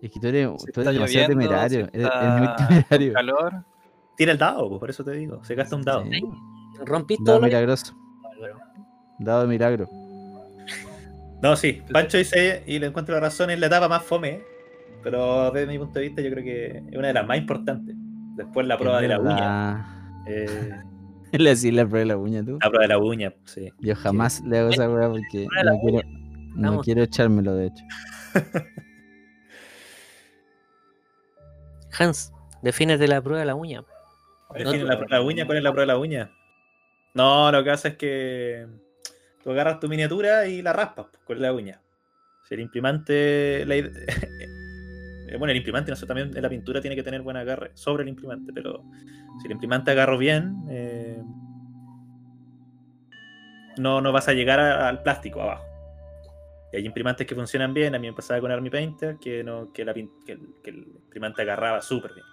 Es que tú eres, tú demasiado lloviendo, temerario. Eres, eres muy temerario. Calor. Tira el dado, por eso te digo. Se gasta un dado. Sí. Rompiste todo que- milagroso. Dado de milagro. No, sí. Pancho dice, y le encuentro la razón, es la etapa más fome. Pero desde mi punto de vista, yo creo que es una de las más importantes. Después la prueba Es de la uña. Eh, Le decís la prueba de la uña tú. la prueba de la uña, sí. Yo jamás le hago esa porque Prueba la no quiero, no quiero echármelo, de hecho. Hans, defínete la prueba de la uña. Define la prueba de la uña, ¿cuál es la prueba de la uña? No, lo que pasa es que tú agarras tu miniatura y la raspas pues, con la uña. Si el imprimante. la bueno, el imprimante, no también la pintura tiene que tener buen agarre sobre el imprimante, pero si el imprimante agarro bien, eh, no, no vas a llegar al plástico abajo. Y hay imprimantes que funcionan bien, a mí me pasaba con Army Painter, que, no, que, la que el, que el imprimante agarraba súper bien.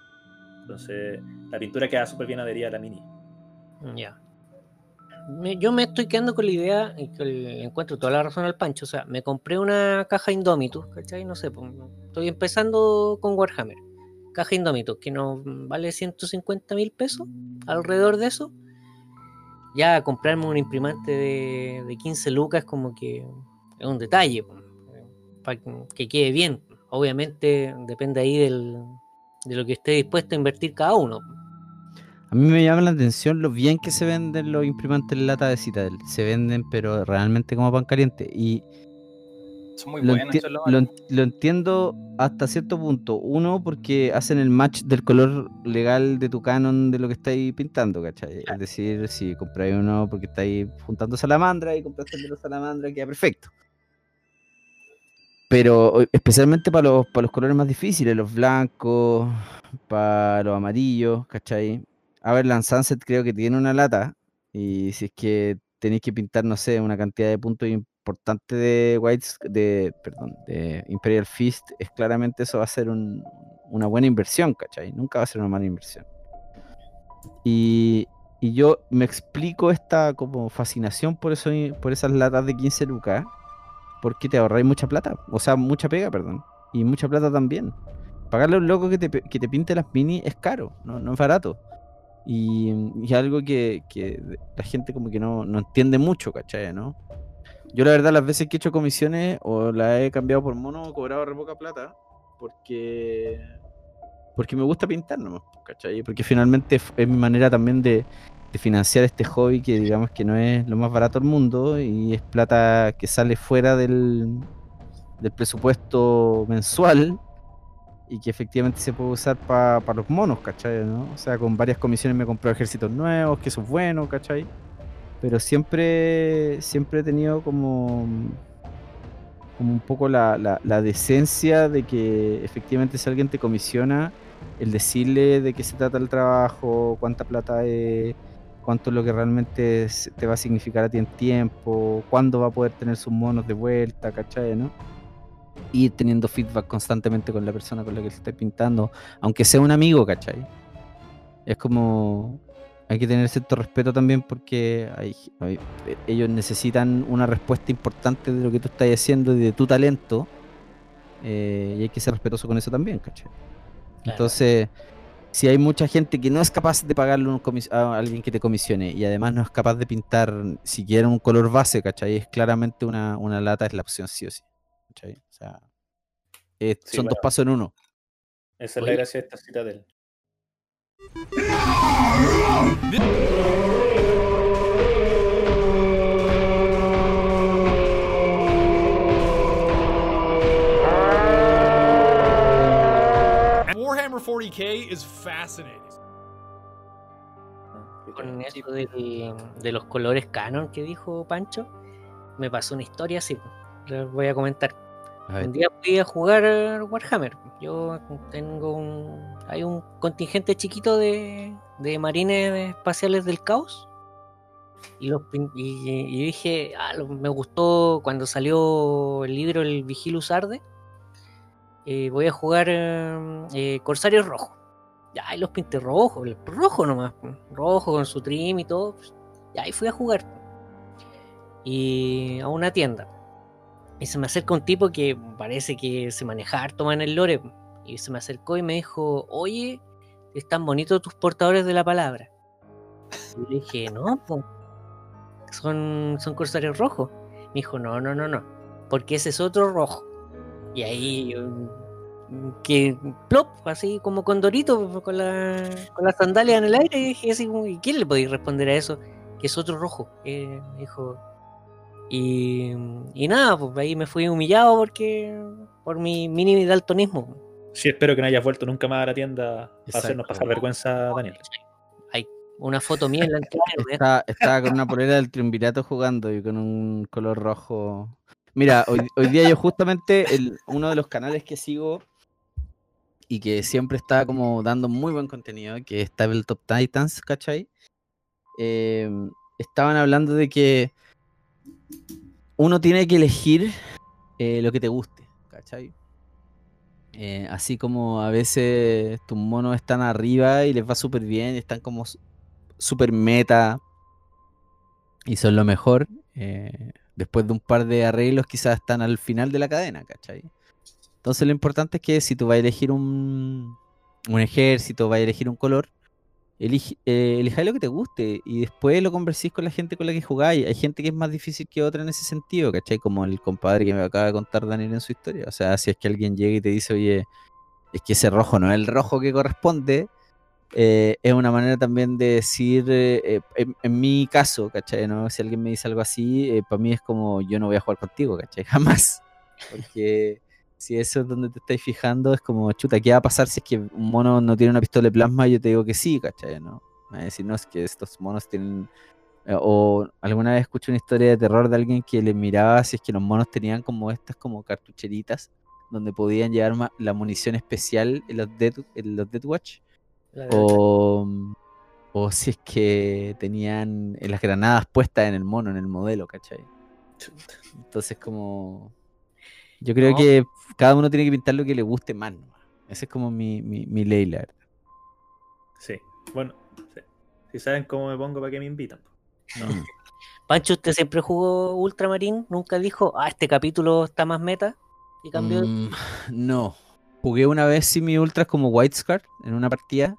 Entonces, la pintura queda súper bien adherida a la mini. Ya. Yo me estoy quedando con la idea y que encuentro toda la razón al Pancho. O sea, me compré una caja Indomitus, ¿cachai? No sé, pues, estoy empezando con Warhammer. Caja Indomitus, que nos vale 150 mil pesos, alrededor de eso. Ya comprarme un imprimante de, de 15 lucas como que es un detalle, para que quede bien. Obviamente depende ahí del, de lo que esté dispuesto a invertir cada uno. A mí me llama la atención lo bien que se venden los imprimantes en lata de Citadel. Se venden, pero realmente como pan caliente. Y Son muy lo, buenos. enti- lo en- entiendo hasta cierto punto. Uno, porque hacen el match del color legal de tu canon de lo que estáis pintando, ¿cachai? Es decir, si compráis uno porque estáis juntando salamandra y compraste el de los salamandra, queda perfecto. Pero especialmente para los, para los colores más difíciles, los blancos, para los amarillos, ¿cachai? Avalanche Sunset creo que tiene una lata. Y si es que tenéis que pintar, no sé, una cantidad de puntos importante de Whites, de, perdón, de Imperial Fist, es claramente eso va a ser un- una buena inversión, ¿cachai? Nunca va a ser una mala inversión. Y, y yo me explico esta como fascinación por eso, por esas latas de 15 lucas, porque te ahorráis mucha plata, o sea, mucha pega, perdón, y mucha plata también. Pagarle a un loco que te, que te pinte las mini es caro, no, no es barato. Y, y algo que, que la gente como que no, no entiende mucho, ¿cachai? ¿no? Yo la verdad las veces que he hecho comisiones o las he cambiado por mono he cobrado re poca plata porque porque me gusta pintar nomás, ¿cachai? Porque finalmente es mi manera también de, de financiar este hobby que digamos que no es lo más barato del mundo y es plata que sale fuera del, del presupuesto mensual y que efectivamente se puede usar para los monos, ¿cachai? ¿no? O sea, con varias comisiones me compré ejércitos nuevos, que eso es bueno, ¿cachai? Pero siempre, siempre he tenido como, como un poco la, la- la decencia de que efectivamente si alguien te comisiona, el decirle de qué se trata el trabajo, cuánta plata es, cuánto es lo que realmente te va a significar a ti en tiempo, cuándo va a poder tener sus monos de vuelta, ¿cachai? ¿no? Ir teniendo feedback constantemente con la persona con la que se esté pintando, aunque sea un amigo, ¿cachai? Es como. Hay que tener cierto respeto también porque hay- hay- ellos necesitan una respuesta importante de lo que tú estás haciendo y de tu talento. eh, y hay que ser respetuoso con eso también, ¿cachai? Entonces, si hay mucha gente que no es capaz de pagarle un a alguien que te comisione y además no es capaz de pintar siquiera un color base, ¿cachai? Es claramente una, una lata, es la opción sí o sí. ¿cachai? Sea, es- Sí, son dos bueno. pasos en uno. Esa es Oye. la gracia de esta Citadel. Warhammer 40k is fascinating. Con eso del- de los colores canon que dijo Pancho, me pasó una historia así. Les voy a comentar. Un día fui a jugar Warhammer. Yo tengo un. Hay un contingente chiquito de, de marines espaciales del caos. Y, los, y, y dije, ah, me gustó cuando salió el libro El Vigilus Arde. eh, voy a jugar eh, eh, Corsarios Rojo. Ya, y los pinté rojo, el rojo nomás. Rojo con su trim y todo. y fui a jugar. Y a una tienda. Y se me acerca un tipo que parece que se maneja harto en el lore. Y se me acercó y me dijo, oye, están bonitos tus portadores de la palabra. Y le dije, no, son, son corsarios rojos. Me dijo, no, no, no, no, porque ese es otro rojo. Y ahí, mm, que plop, así como con Dorito, con la, con las sandalias en el aire. Y dije, ¿y quién le podéis responder a eso? Que es otro rojo. Eh, me dijo, y, y nada, pues ahí me fui humillado porque por mi mini daltonismo. Sí, espero que no hayas vuelto nunca más a la tienda a Exacto. hacernos pasar vergüenza, Daniel. Hay una foto mía en la entrada. ¿no? Estaba, estaba con una polera del triunvirato jugando y con un color rojo. Mira, hoy, hoy día yo justamente el- uno de los canales que sigo y que siempre está como dando muy buen contenido, que es Tabletop Titans, ¿cachai? Eh, estaban hablando de que uno tiene que elegir eh, lo que te guste, ¿cachai? Eh, así como a veces tus monos están arriba y les va súper bien, están como súper meta y son lo mejor. eh, después de un par de arreglos, quizás están al final de la cadena, ¿cachai? Entonces lo importante es que si tú vas a elegir un ejército, vas a elegir un color, elige, eh, elijáis lo que te guste y después lo conversís con la gente con la que jugáis. Hay gente que es más difícil que otra en ese sentido, ¿cachai? Como el compadre que me acaba de contar Daniel en su historia. O sea, si es que alguien llega y te dice, oye, es que ese rojo no es el rojo que corresponde, eh, es una manera también de decir, eh, eh, en, en mi caso, ¿cachai? ¿no? Si alguien me dice algo así, para mí es como yo no voy a jugar contigo, ¿cachai? Jamás. Porque si eso es donde te estáis fijando, es como, chuta, ¿qué va a pasar si es que un mono no tiene una pistola de plasma? Yo te digo que sí, ¿cachai? ¿no? Me va a decir, no, es que estos monos tienen... eh, O alguna vez escuché una historia de terror de alguien que le miraba si es que los monos tenían como estas como cartucheritas donde podían llevar la munición especial en los Dead, en los Death Watch o, o si es que tenían eh, las granadas puestas en el mono, en el modelo, ¿cachai? Entonces como... Yo creo No. que cada uno tiene que pintar lo que le guste más. ¿no? Esa es como mi, mi, mi ley, la verdad. Sí. Bueno, sí. si saben cómo me pongo para que me invitan. Mm. Pancho, ¿usted siempre jugó Ultramarín? ¿Nunca dijo, ah, este capítulo está más meta? Y cambió. Mm, no. Jugué una vez sí mi ultras como White Scar en una partida.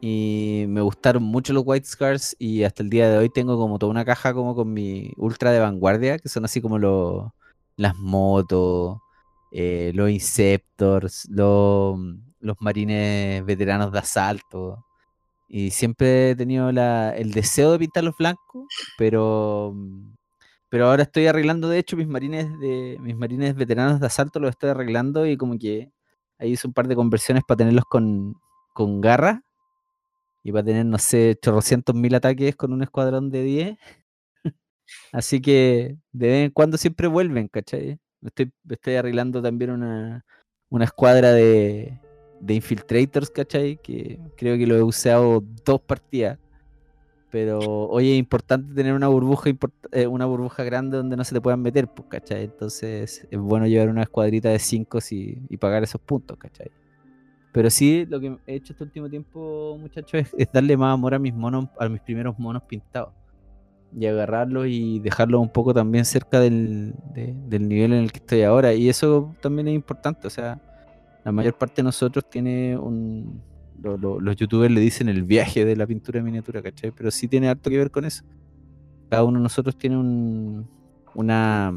Y me gustaron mucho los White Scars. Y hasta el día de hoy tengo como toda una caja como con mi ultra de vanguardia. Que son así como los las motos, eh, los Inceptors, los, marines veteranos de asalto. Y siempre he tenido la- el deseo de pintarlos blancos. Pero pero ahora estoy arreglando, de hecho, mis marines de mis marines veteranos de asalto los estoy arreglando y como que ahí hice un par de conversiones para tenerlos con, con garra y para tener, no sé, chorrocientos mil ataques con un escuadrón de 10. Así que de vez en cuando siempre vuelven, ¿cachai? Estoy, estoy arreglando también una, una escuadra de, de infiltrators, ¿cachai? Que creo que lo he usado dos partidas. Pero hoy es importante tener una burbuja eh, una burbuja grande donde no se te puedan meter, pues, ¿cachai? Entonces es bueno llevar una escuadrita de 5 y pagar esos puntos, ¿cachai? Pero sí, lo que he hecho este último tiempo, muchachos, es, es darle más amor a mis monos, a mis primeros monos pintados. Y agarrarlos y dejarlos un poco también cerca del, de- del nivel en el que estoy ahora. Y eso también es importante. O sea, la mayor parte de nosotros tiene un. lo- lo- los youtubers le dicen el viaje de la pintura de miniatura, ¿cachai? Pero sí tiene harto que ver con eso. Cada uno de nosotros tiene un. una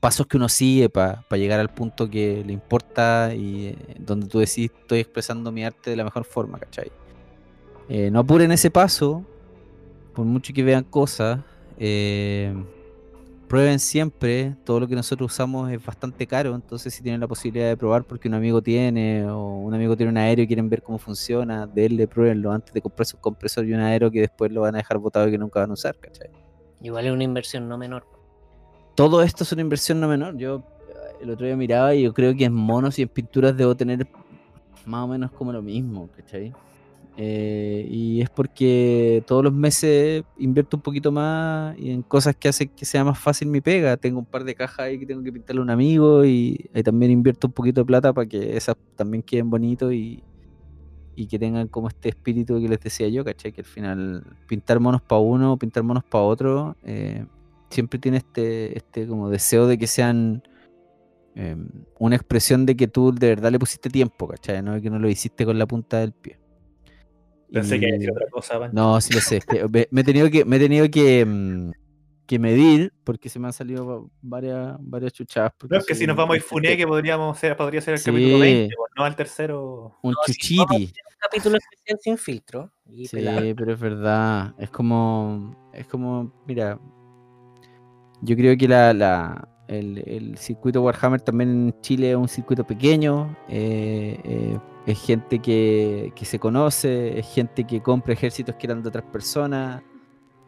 pasos que uno sigue para llegar al punto que le importa y eh, donde tú decís estoy expresando mi arte de la mejor forma, ¿cachai? Eh, no apuren ese paso, por mucho que vean cosas, eh, prueben siempre, todo lo que nosotros usamos es bastante caro, entonces si tienen la posibilidad de probar porque un amigo tiene o un amigo tiene un aéreo y quieren ver cómo funciona, denle, pruébenlo antes de comprarse un compresor y un aéreo que después lo van a dejar botado y que nunca van a usar, ¿cachai? Igual es una inversión no menor. todo esto es una inversión no menor. Yo eh, el otro día miraba y yo creo que en monos y en pinturas debo tener más o menos como lo mismo, ¿cachai? Eh, y es porque todos los meses invierto un poquito más y en cosas que hacen que sea más fácil mi pega. Tengo un par de cajas ahí que tengo que pintarle a un amigo y ahí también invierto un poquito de plata para que esas también queden bonitos y, y que tengan como este espíritu que les decía yo, ¿cachai? Que al final pintar monos para uno, pintar monos para otro, eh, siempre tiene este, este como deseo de que sean eh, una expresión de que tú de verdad le pusiste tiempo, ¿cachai? ¿no? Que no lo hiciste con la punta del pie. Pensé que Y- otra cosa, Pancho. No, sí lo sé. me, me he tenido que, me he tenido que, mm, que medir porque se me han salido va- varias, varias chuchadas. porque No, es que si nos vamos a ir un funé, que podríamos ser, podría ser el Sí. capítulo 20, pues, no al tercero. Un No, chuchiti. vamos Un capítulo especial sin filtro. Y Sí, pelado. pero es verdad. Es como. Es como. Mira. Yo creo que la, la- el, el circuito Warhammer también en Chile es un circuito pequeño. eh, eh, es gente que, que se conoce. Es gente que compra ejércitos que eran de otras personas.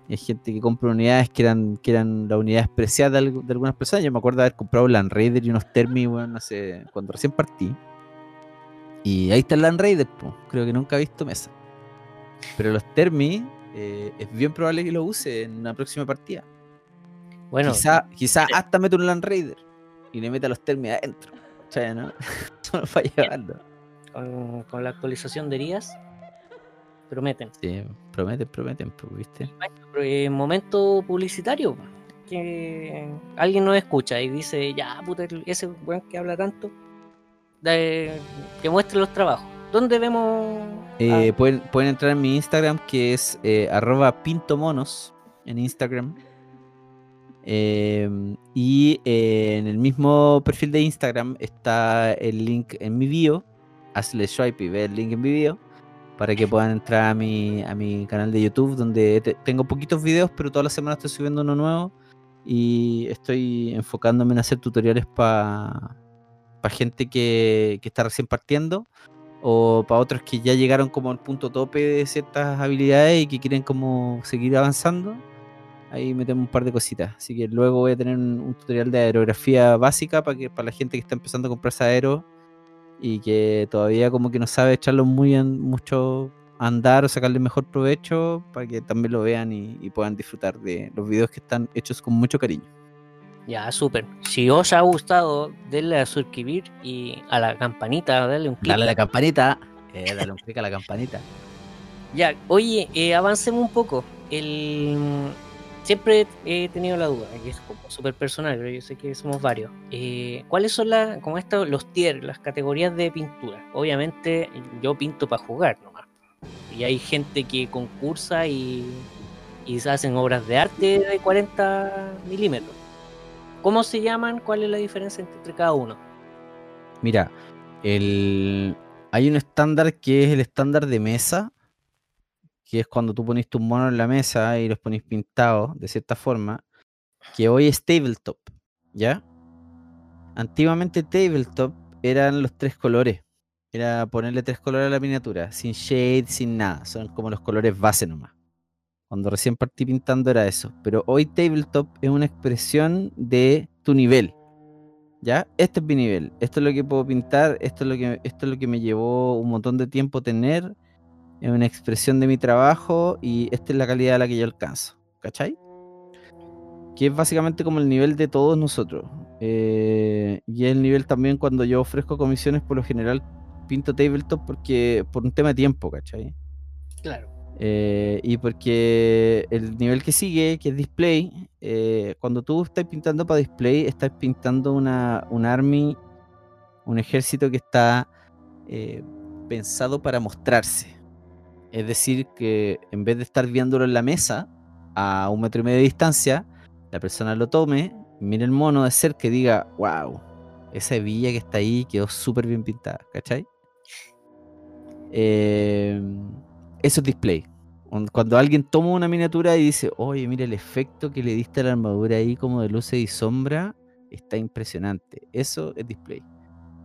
Es gente que compra unidades que eran, que eran las unidades preciadas de, de algunas personas. Yo me acuerdo de haber comprado Land Raider y unos Termi, bueno, no cuando recién partí. Y ahí está el Land Raider, creo que nunca he visto mesa. Pero los Termi eh, es bien probable que lo use en una próxima partida. Bueno, quizá quizá hasta mete un Land Raider y le meta los Termi adentro. ¿cachai, no? Solo para llevarlo. con, con la actualización de Díaz, prometen. Sí, prometen, prometen, pues, ¿viste? En momento publicitario, que alguien nos escucha y dice, ya, puta, ese weón que habla tanto, de- que muestre los trabajos. ¿Dónde vemos? Eh, ah, pueden, pueden entrar en mi Instagram que es eh, arroba pintomonos en Instagram. Eh, y eh, en el mismo perfil de Instagram está el link en mi bio. Hazle swipe y ve el link en mi bio. para que puedan entrar a mi, a mi canal de YouTube, donde te- tengo poquitos videos, pero todas las semanas estoy subiendo uno nuevo y estoy enfocándome en hacer tutoriales para gente que, que está recién partiendo o para otros que ya llegaron como al punto tope de ciertas habilidades y que quieren como seguir avanzando. Ahí metemos un par de cositas. Así que luego voy a tener un, un tutorial de aerografía básica para que para la gente que está empezando a comprarse aero y que todavía como que no sabe echarlo muy en, mucho a andar o sacarle mejor provecho para que también lo vean y, y puedan disfrutar de los videos que están hechos con mucho cariño. Ya, súper. Si os ha gustado, denle a suscribir y a la campanita, dale un clic. Dale a la campanita. Eh, dale un clic a la campanita. Ya, oye, eh, avancemos un poco. El... Siempre he tenido la duda, que es como súper personal, pero yo sé que somos varios. Eh, ¿Cuáles son las, como esto, los tiers, las categorías de pintura? Obviamente yo pinto para jugar nomás. Y hay gente que concursa y, y se hacen obras de arte de 40 milímetros. ¿Cómo se llaman? ¿Cuál es la diferencia entre cada uno? Mira, el... hay un estándar que es el estándar de mesa, que es cuando tú pones tus monos en la mesa y los pones pintados de cierta forma, que hoy es tabletop, ¿ya? Antiguamente tabletop eran los tres colores. Era ponerle tres colores a la miniatura, sin shade, sin nada. Son como los colores base nomás. Cuando recién partí pintando era eso. Pero hoy tabletop es una expresión de tu nivel. ¿Ya? Este es mi nivel. Esto es lo que puedo pintar. Esto es lo que, esto es lo que me llevó un montón de tiempo tener. Es una expresión de mi trabajo y esta es la calidad a la que yo alcanzo. ¿Cachai? Que es básicamente como el nivel de todos nosotros. Eh, y es el nivel también cuando yo ofrezco comisiones, por lo general pinto tabletop porque por un tema de tiempo, ¿cachai? Claro. Eh, y porque el nivel que sigue, que es display, eh, cuando tú estás pintando para display, estás pintando una, un army, un ejército que está eh, pensado para mostrarse. Es decir, que en vez de estar viéndolo en la mesa a un metro y medio de distancia, la persona lo tome, mire el mono de cerca y diga, wow, esa villa que está ahí quedó súper bien pintada, ¿cachai? Eh, eso es display. Cuando alguien toma una miniatura y dice, oye, mira el efecto que le diste a la armadura ahí como de luces y sombra, está impresionante. Eso es display.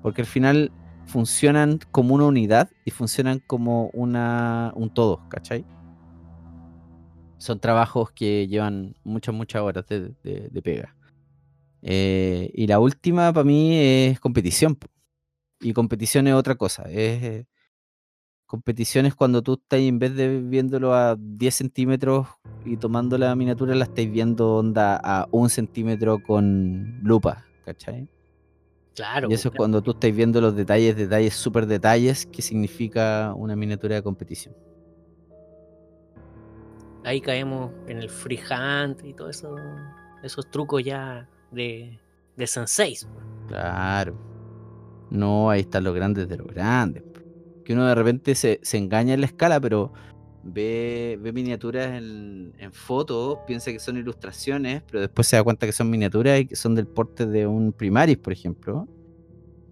Porque al final funcionan como una unidad y funcionan como una, un todo, ¿cachai? Son trabajos que llevan muchas, muchas horas de, de- pega. Eh, y la última para mí es competición. Y competición es otra cosa. Es, eh, competición es cuando tú estás, en vez de viéndolo a 10 centímetros y tomando la miniatura, la estáis viendo onda a un centímetro con lupa, ¿cachai? Claro. Y eso es cuando tú estás viendo los detalles, detalles, súper detalles, que significa una miniatura de competición. Ahí caemos en el freehand y todo eso, esos trucos ya de, de senseis. Claro. No, ahí están los grandes de los grandes. Que uno de repente se, se engaña en la escala, pero ve, ve miniaturas en, en fotos, piensa que son ilustraciones, pero después se da cuenta que son miniaturas y que son del porte de un Primaris, por ejemplo.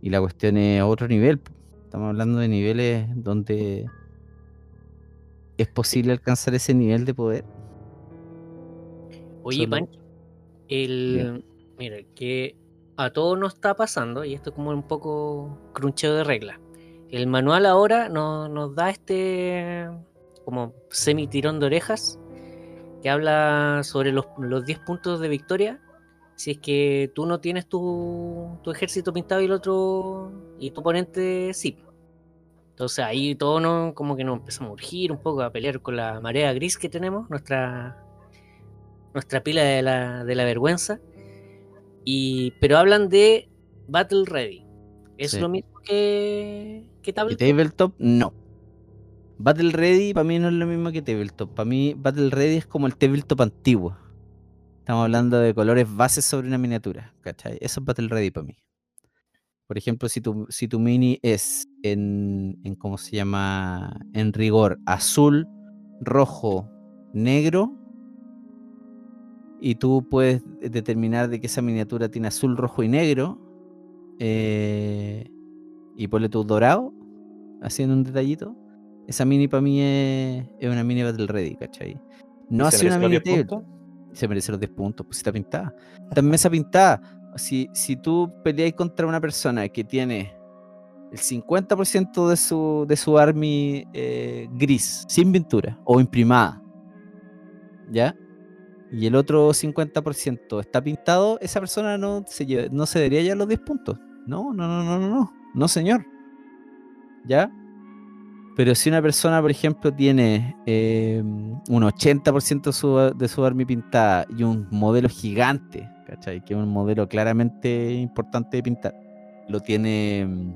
Y la cuestión es otro nivel. Estamos hablando de niveles donde es posible alcanzar ese nivel de poder. Oye, Solo- Pancho, el, mira, que a todos nos está pasando, y esto es como un poco cruncheo de reglas. El manual ahora no- nos da este como semi tirón de orejas que habla sobre los, los 10 puntos de victoria. Si es que tú no tienes tu, tu ejército pintado y el otro, y tu oponente sí. Entonces ahí todos nos, como que nos empezamos a urgir un poco a pelear con la marea gris que tenemos, nuestra, nuestra pila de la, de la vergüenza. Y, pero hablan de Battle Ready. ¿Es Sí. lo mismo que, que ¿Y Tabletop? Tabletop? No. Battle Ready para mí no es lo mismo que Tabletop. Para mí Battle Ready es como el Tabletop antiguo. Estamos hablando de colores bases sobre una miniatura. ¿Cachai? Eso es Battle Ready para mí. Por ejemplo, si tu, mini es en, en, ¿cómo se llama? En rigor azul, rojo, negro, y tú puedes determinar de que esa miniatura tiene azul, rojo y negro, eh, y ponle tu dorado, haciendo un detallito, Esa mini para mí es, es una mini Battle Ready, ¿cachai? No ¿Y se hace una mini 10 table. puntos? Se merece los 10 puntos, pues está pintada. Está en mesa pintada. Si, si tú peleáis contra una persona que tiene el 50% de su, de su army eh, gris, sin pintura o imprimada, ¿ya? Y el otro 50% está pintado, esa persona no se, lleva- no se debería llevar los 10 puntos. No, no, no, no, no, no, no, señor. ¿Ya? Pero si una persona, por ejemplo, tiene eh, un 80% de su, de su army pintada y un modelo gigante, ¿cachai? Que es un modelo claramente importante de pintar, lo tiene mm,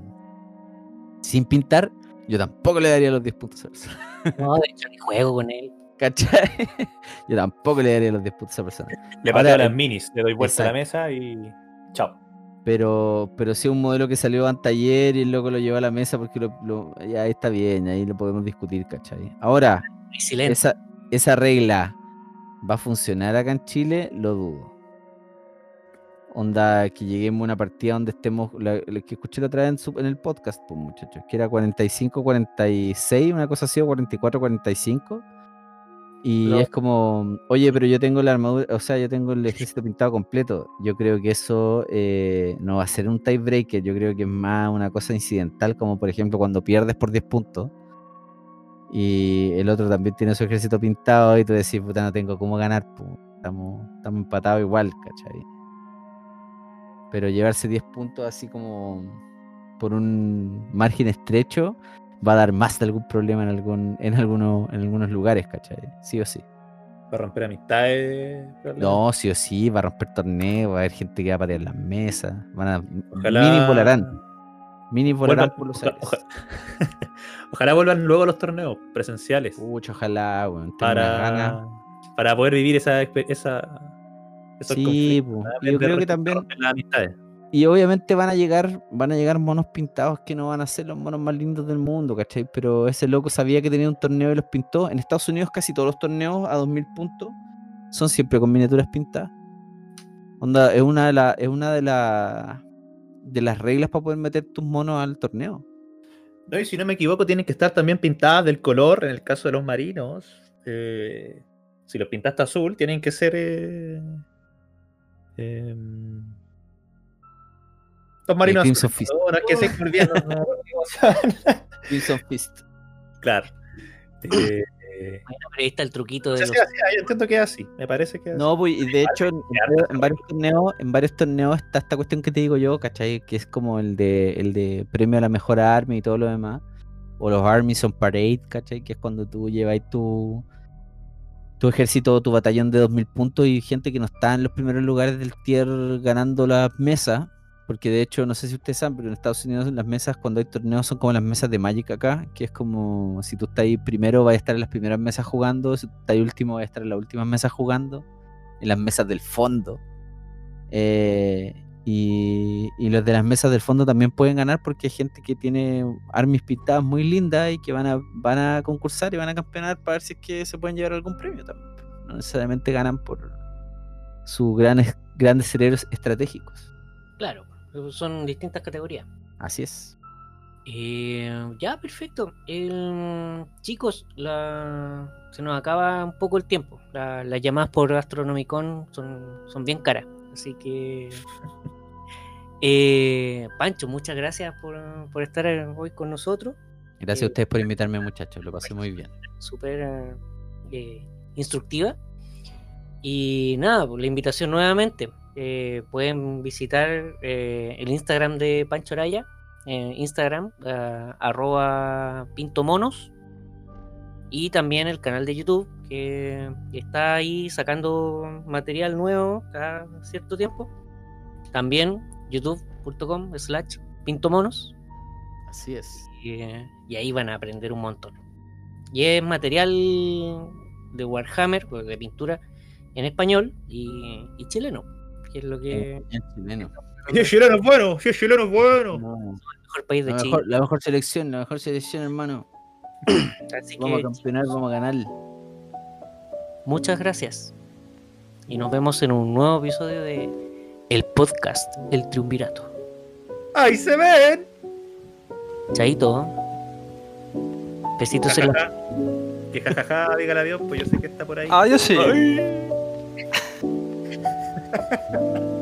sin pintar, yo tampoco le daría los 10 puntos a esa persona. No, de hecho, ni juego con él. ¿Cachai? Yo tampoco le daría los 10 puntos a esa persona. Le pateo las minis, le doy vuelta a la mesa y. Chao. Pero, pero si es un modelo que salió en taller y el loco lo lleva a la mesa porque lo, lo- ya está bien, ahí lo podemos discutir, ¿cachai? Ahora, esa, esa regla va a funcionar acá en Chile, lo dudo. Onda, que lleguemos a una partida donde estemos, la, la que escuché la otra vez en, su- en el podcast, pues muchachos, que era 45-46, una cosa así, o 44-45. Y Pero- es como, oye, pero yo tengo la armadura, o sea, yo tengo el ejército pintado completo. Yo creo que eso eh, no va a ser un tiebreaker, yo creo que es más una cosa incidental, como por ejemplo cuando pierdes por 10 puntos y el otro también tiene su ejército pintado y tú decís, puta, no tengo cómo ganar, po. Estamos, estamos empatados igual, ¿cachai? Pero llevarse 10 puntos así como por un margen estrecho va a dar más de algún problema en algún en algunos en algunos lugares, ¿cachai? Sí o sí. Va a romper amistades. No, sí o sí, va a romper torneos, va a haber gente que va a patear las mesas, van a Ojalá. mini volarán, mini volarán Vuelvan- por los oja- aires. oja- Ojalá vuelvan luego los torneos presenciales. Pucha, ojalá, ganas. para, para poder vivir esa, esa Sí, po. yo creo que también romper las amistades. Y obviamente van a llegar, van a llegar monos pintados que no van a ser los monos más lindos del mundo, ¿cachai? Pero ese loco sabía que tenía un torneo y los pintó. En Estados Unidos casi todos los torneos a 2000 puntos son siempre con miniaturas pintadas. Onda, es una de las, es una de las de las reglas para poder meter tus monos al torneo. No, y si no me equivoco, tienen que estar también pintadas del color, en el caso de los marinos. eh, si los pintaste azul, tienen que ser. eh, em, los marinos Crimson azules. Fist. No, no, es que se me olvida, no, no, no, ¿cómo se llaman? Crimson Fist. Claro. Eh, Bueno, pero ahí está el truquito de sí, los. así, yo entiendo que es así. Me parece que es No, pues, y de hecho, en varios torneos, en varios torneos está esta cuestión que te digo yo, ¿cachai? Que es como el de, el de premio a la mejor army y todo lo demás. O los armies on parade, ¿cachai? Que es cuando tú lleváis tu, tu ejército, tu batallón de 2000 puntos y gente que no está en los primeros lugares del tier ganando las mesas. Porque de hecho, no sé si ustedes saben, pero en Estados Unidos las mesas cuando hay torneos son como las mesas de Magic acá, que es como si tú estás ahí primero, vas a estar en las primeras mesas jugando, si tú estás ahí último, vas a estar en las últimas mesas jugando, en las mesas del fondo. Eh, y, los de las mesas del fondo también pueden ganar porque hay gente que tiene armies pintadas muy lindas y que van a, van a concursar y van a campeonar para ver si es que se pueden llevar algún premio también. No necesariamente ganan por sus grandes, grandes cerebros estratégicos. Claro, son distintas categorías. Así es. Eh, ya, perfecto. El- chicos, la- se nos acaba un poco el tiempo. La- las llamadas por Astronomicon son, son bien caras. Así que. Eh, Pancho, muchas gracias por, por estar hoy con nosotros. Gracias Eh, a ustedes por invitarme, muchachos. Lo pasé muy bien. Súper eh, instructiva. Y nada, pues, la invitación nuevamente. Eh, pueden visitar eh, el Instagram de Pancho Araya. En Instagram, arroba pintomonos. Y también el canal de YouTube, que está ahí sacando material nuevo cada cierto tiempo. También youtube.com slash pintomonos. Así es. Y, eh, y ahí van a aprender un montón. Y es material de Warhammer, pues, de pintura en español y, y chileno, que es lo que En, en chileno. Es chileno es bueno, es chileno es bueno. No, el mejor país de la, Chile. mejor, la mejor selección, la mejor selección, hermano. Así Vamos a campeonar, vamos a ganar. muchas gracias. Y nos vemos en un nuevo episodio de el podcast El Triunvirato. ¡Ahí se ven! Chaito. Besitos en la... Jajaja. Que jajaja, dígale adiós, pues yo sé que está por ahí. Ah, yo sí. Ha ha ha.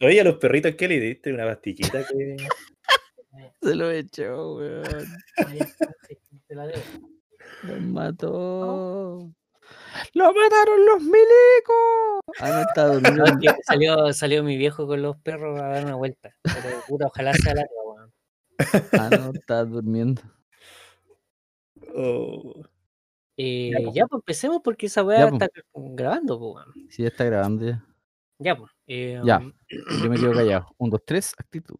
Oye, a los perritos, ¿qué le diste? Una pastillita que. Se lo echó, weón. Los mató. ¡Lo mataron los milicos! Ah, no está durmiendo. que salió, salió mi viejo con los perros a dar una vuelta. Pero puta, ojalá sea larga, weón. Ah, no, está durmiendo. Oh. Eh, Ya, pues. ya, pues empecemos porque esa weá Ya, pues. está grabando, pues, weón. Sí, está grabando ya. Ya, pues. eh, Ya. um, Yo me quedo callado. Un, dos, tres, actitud.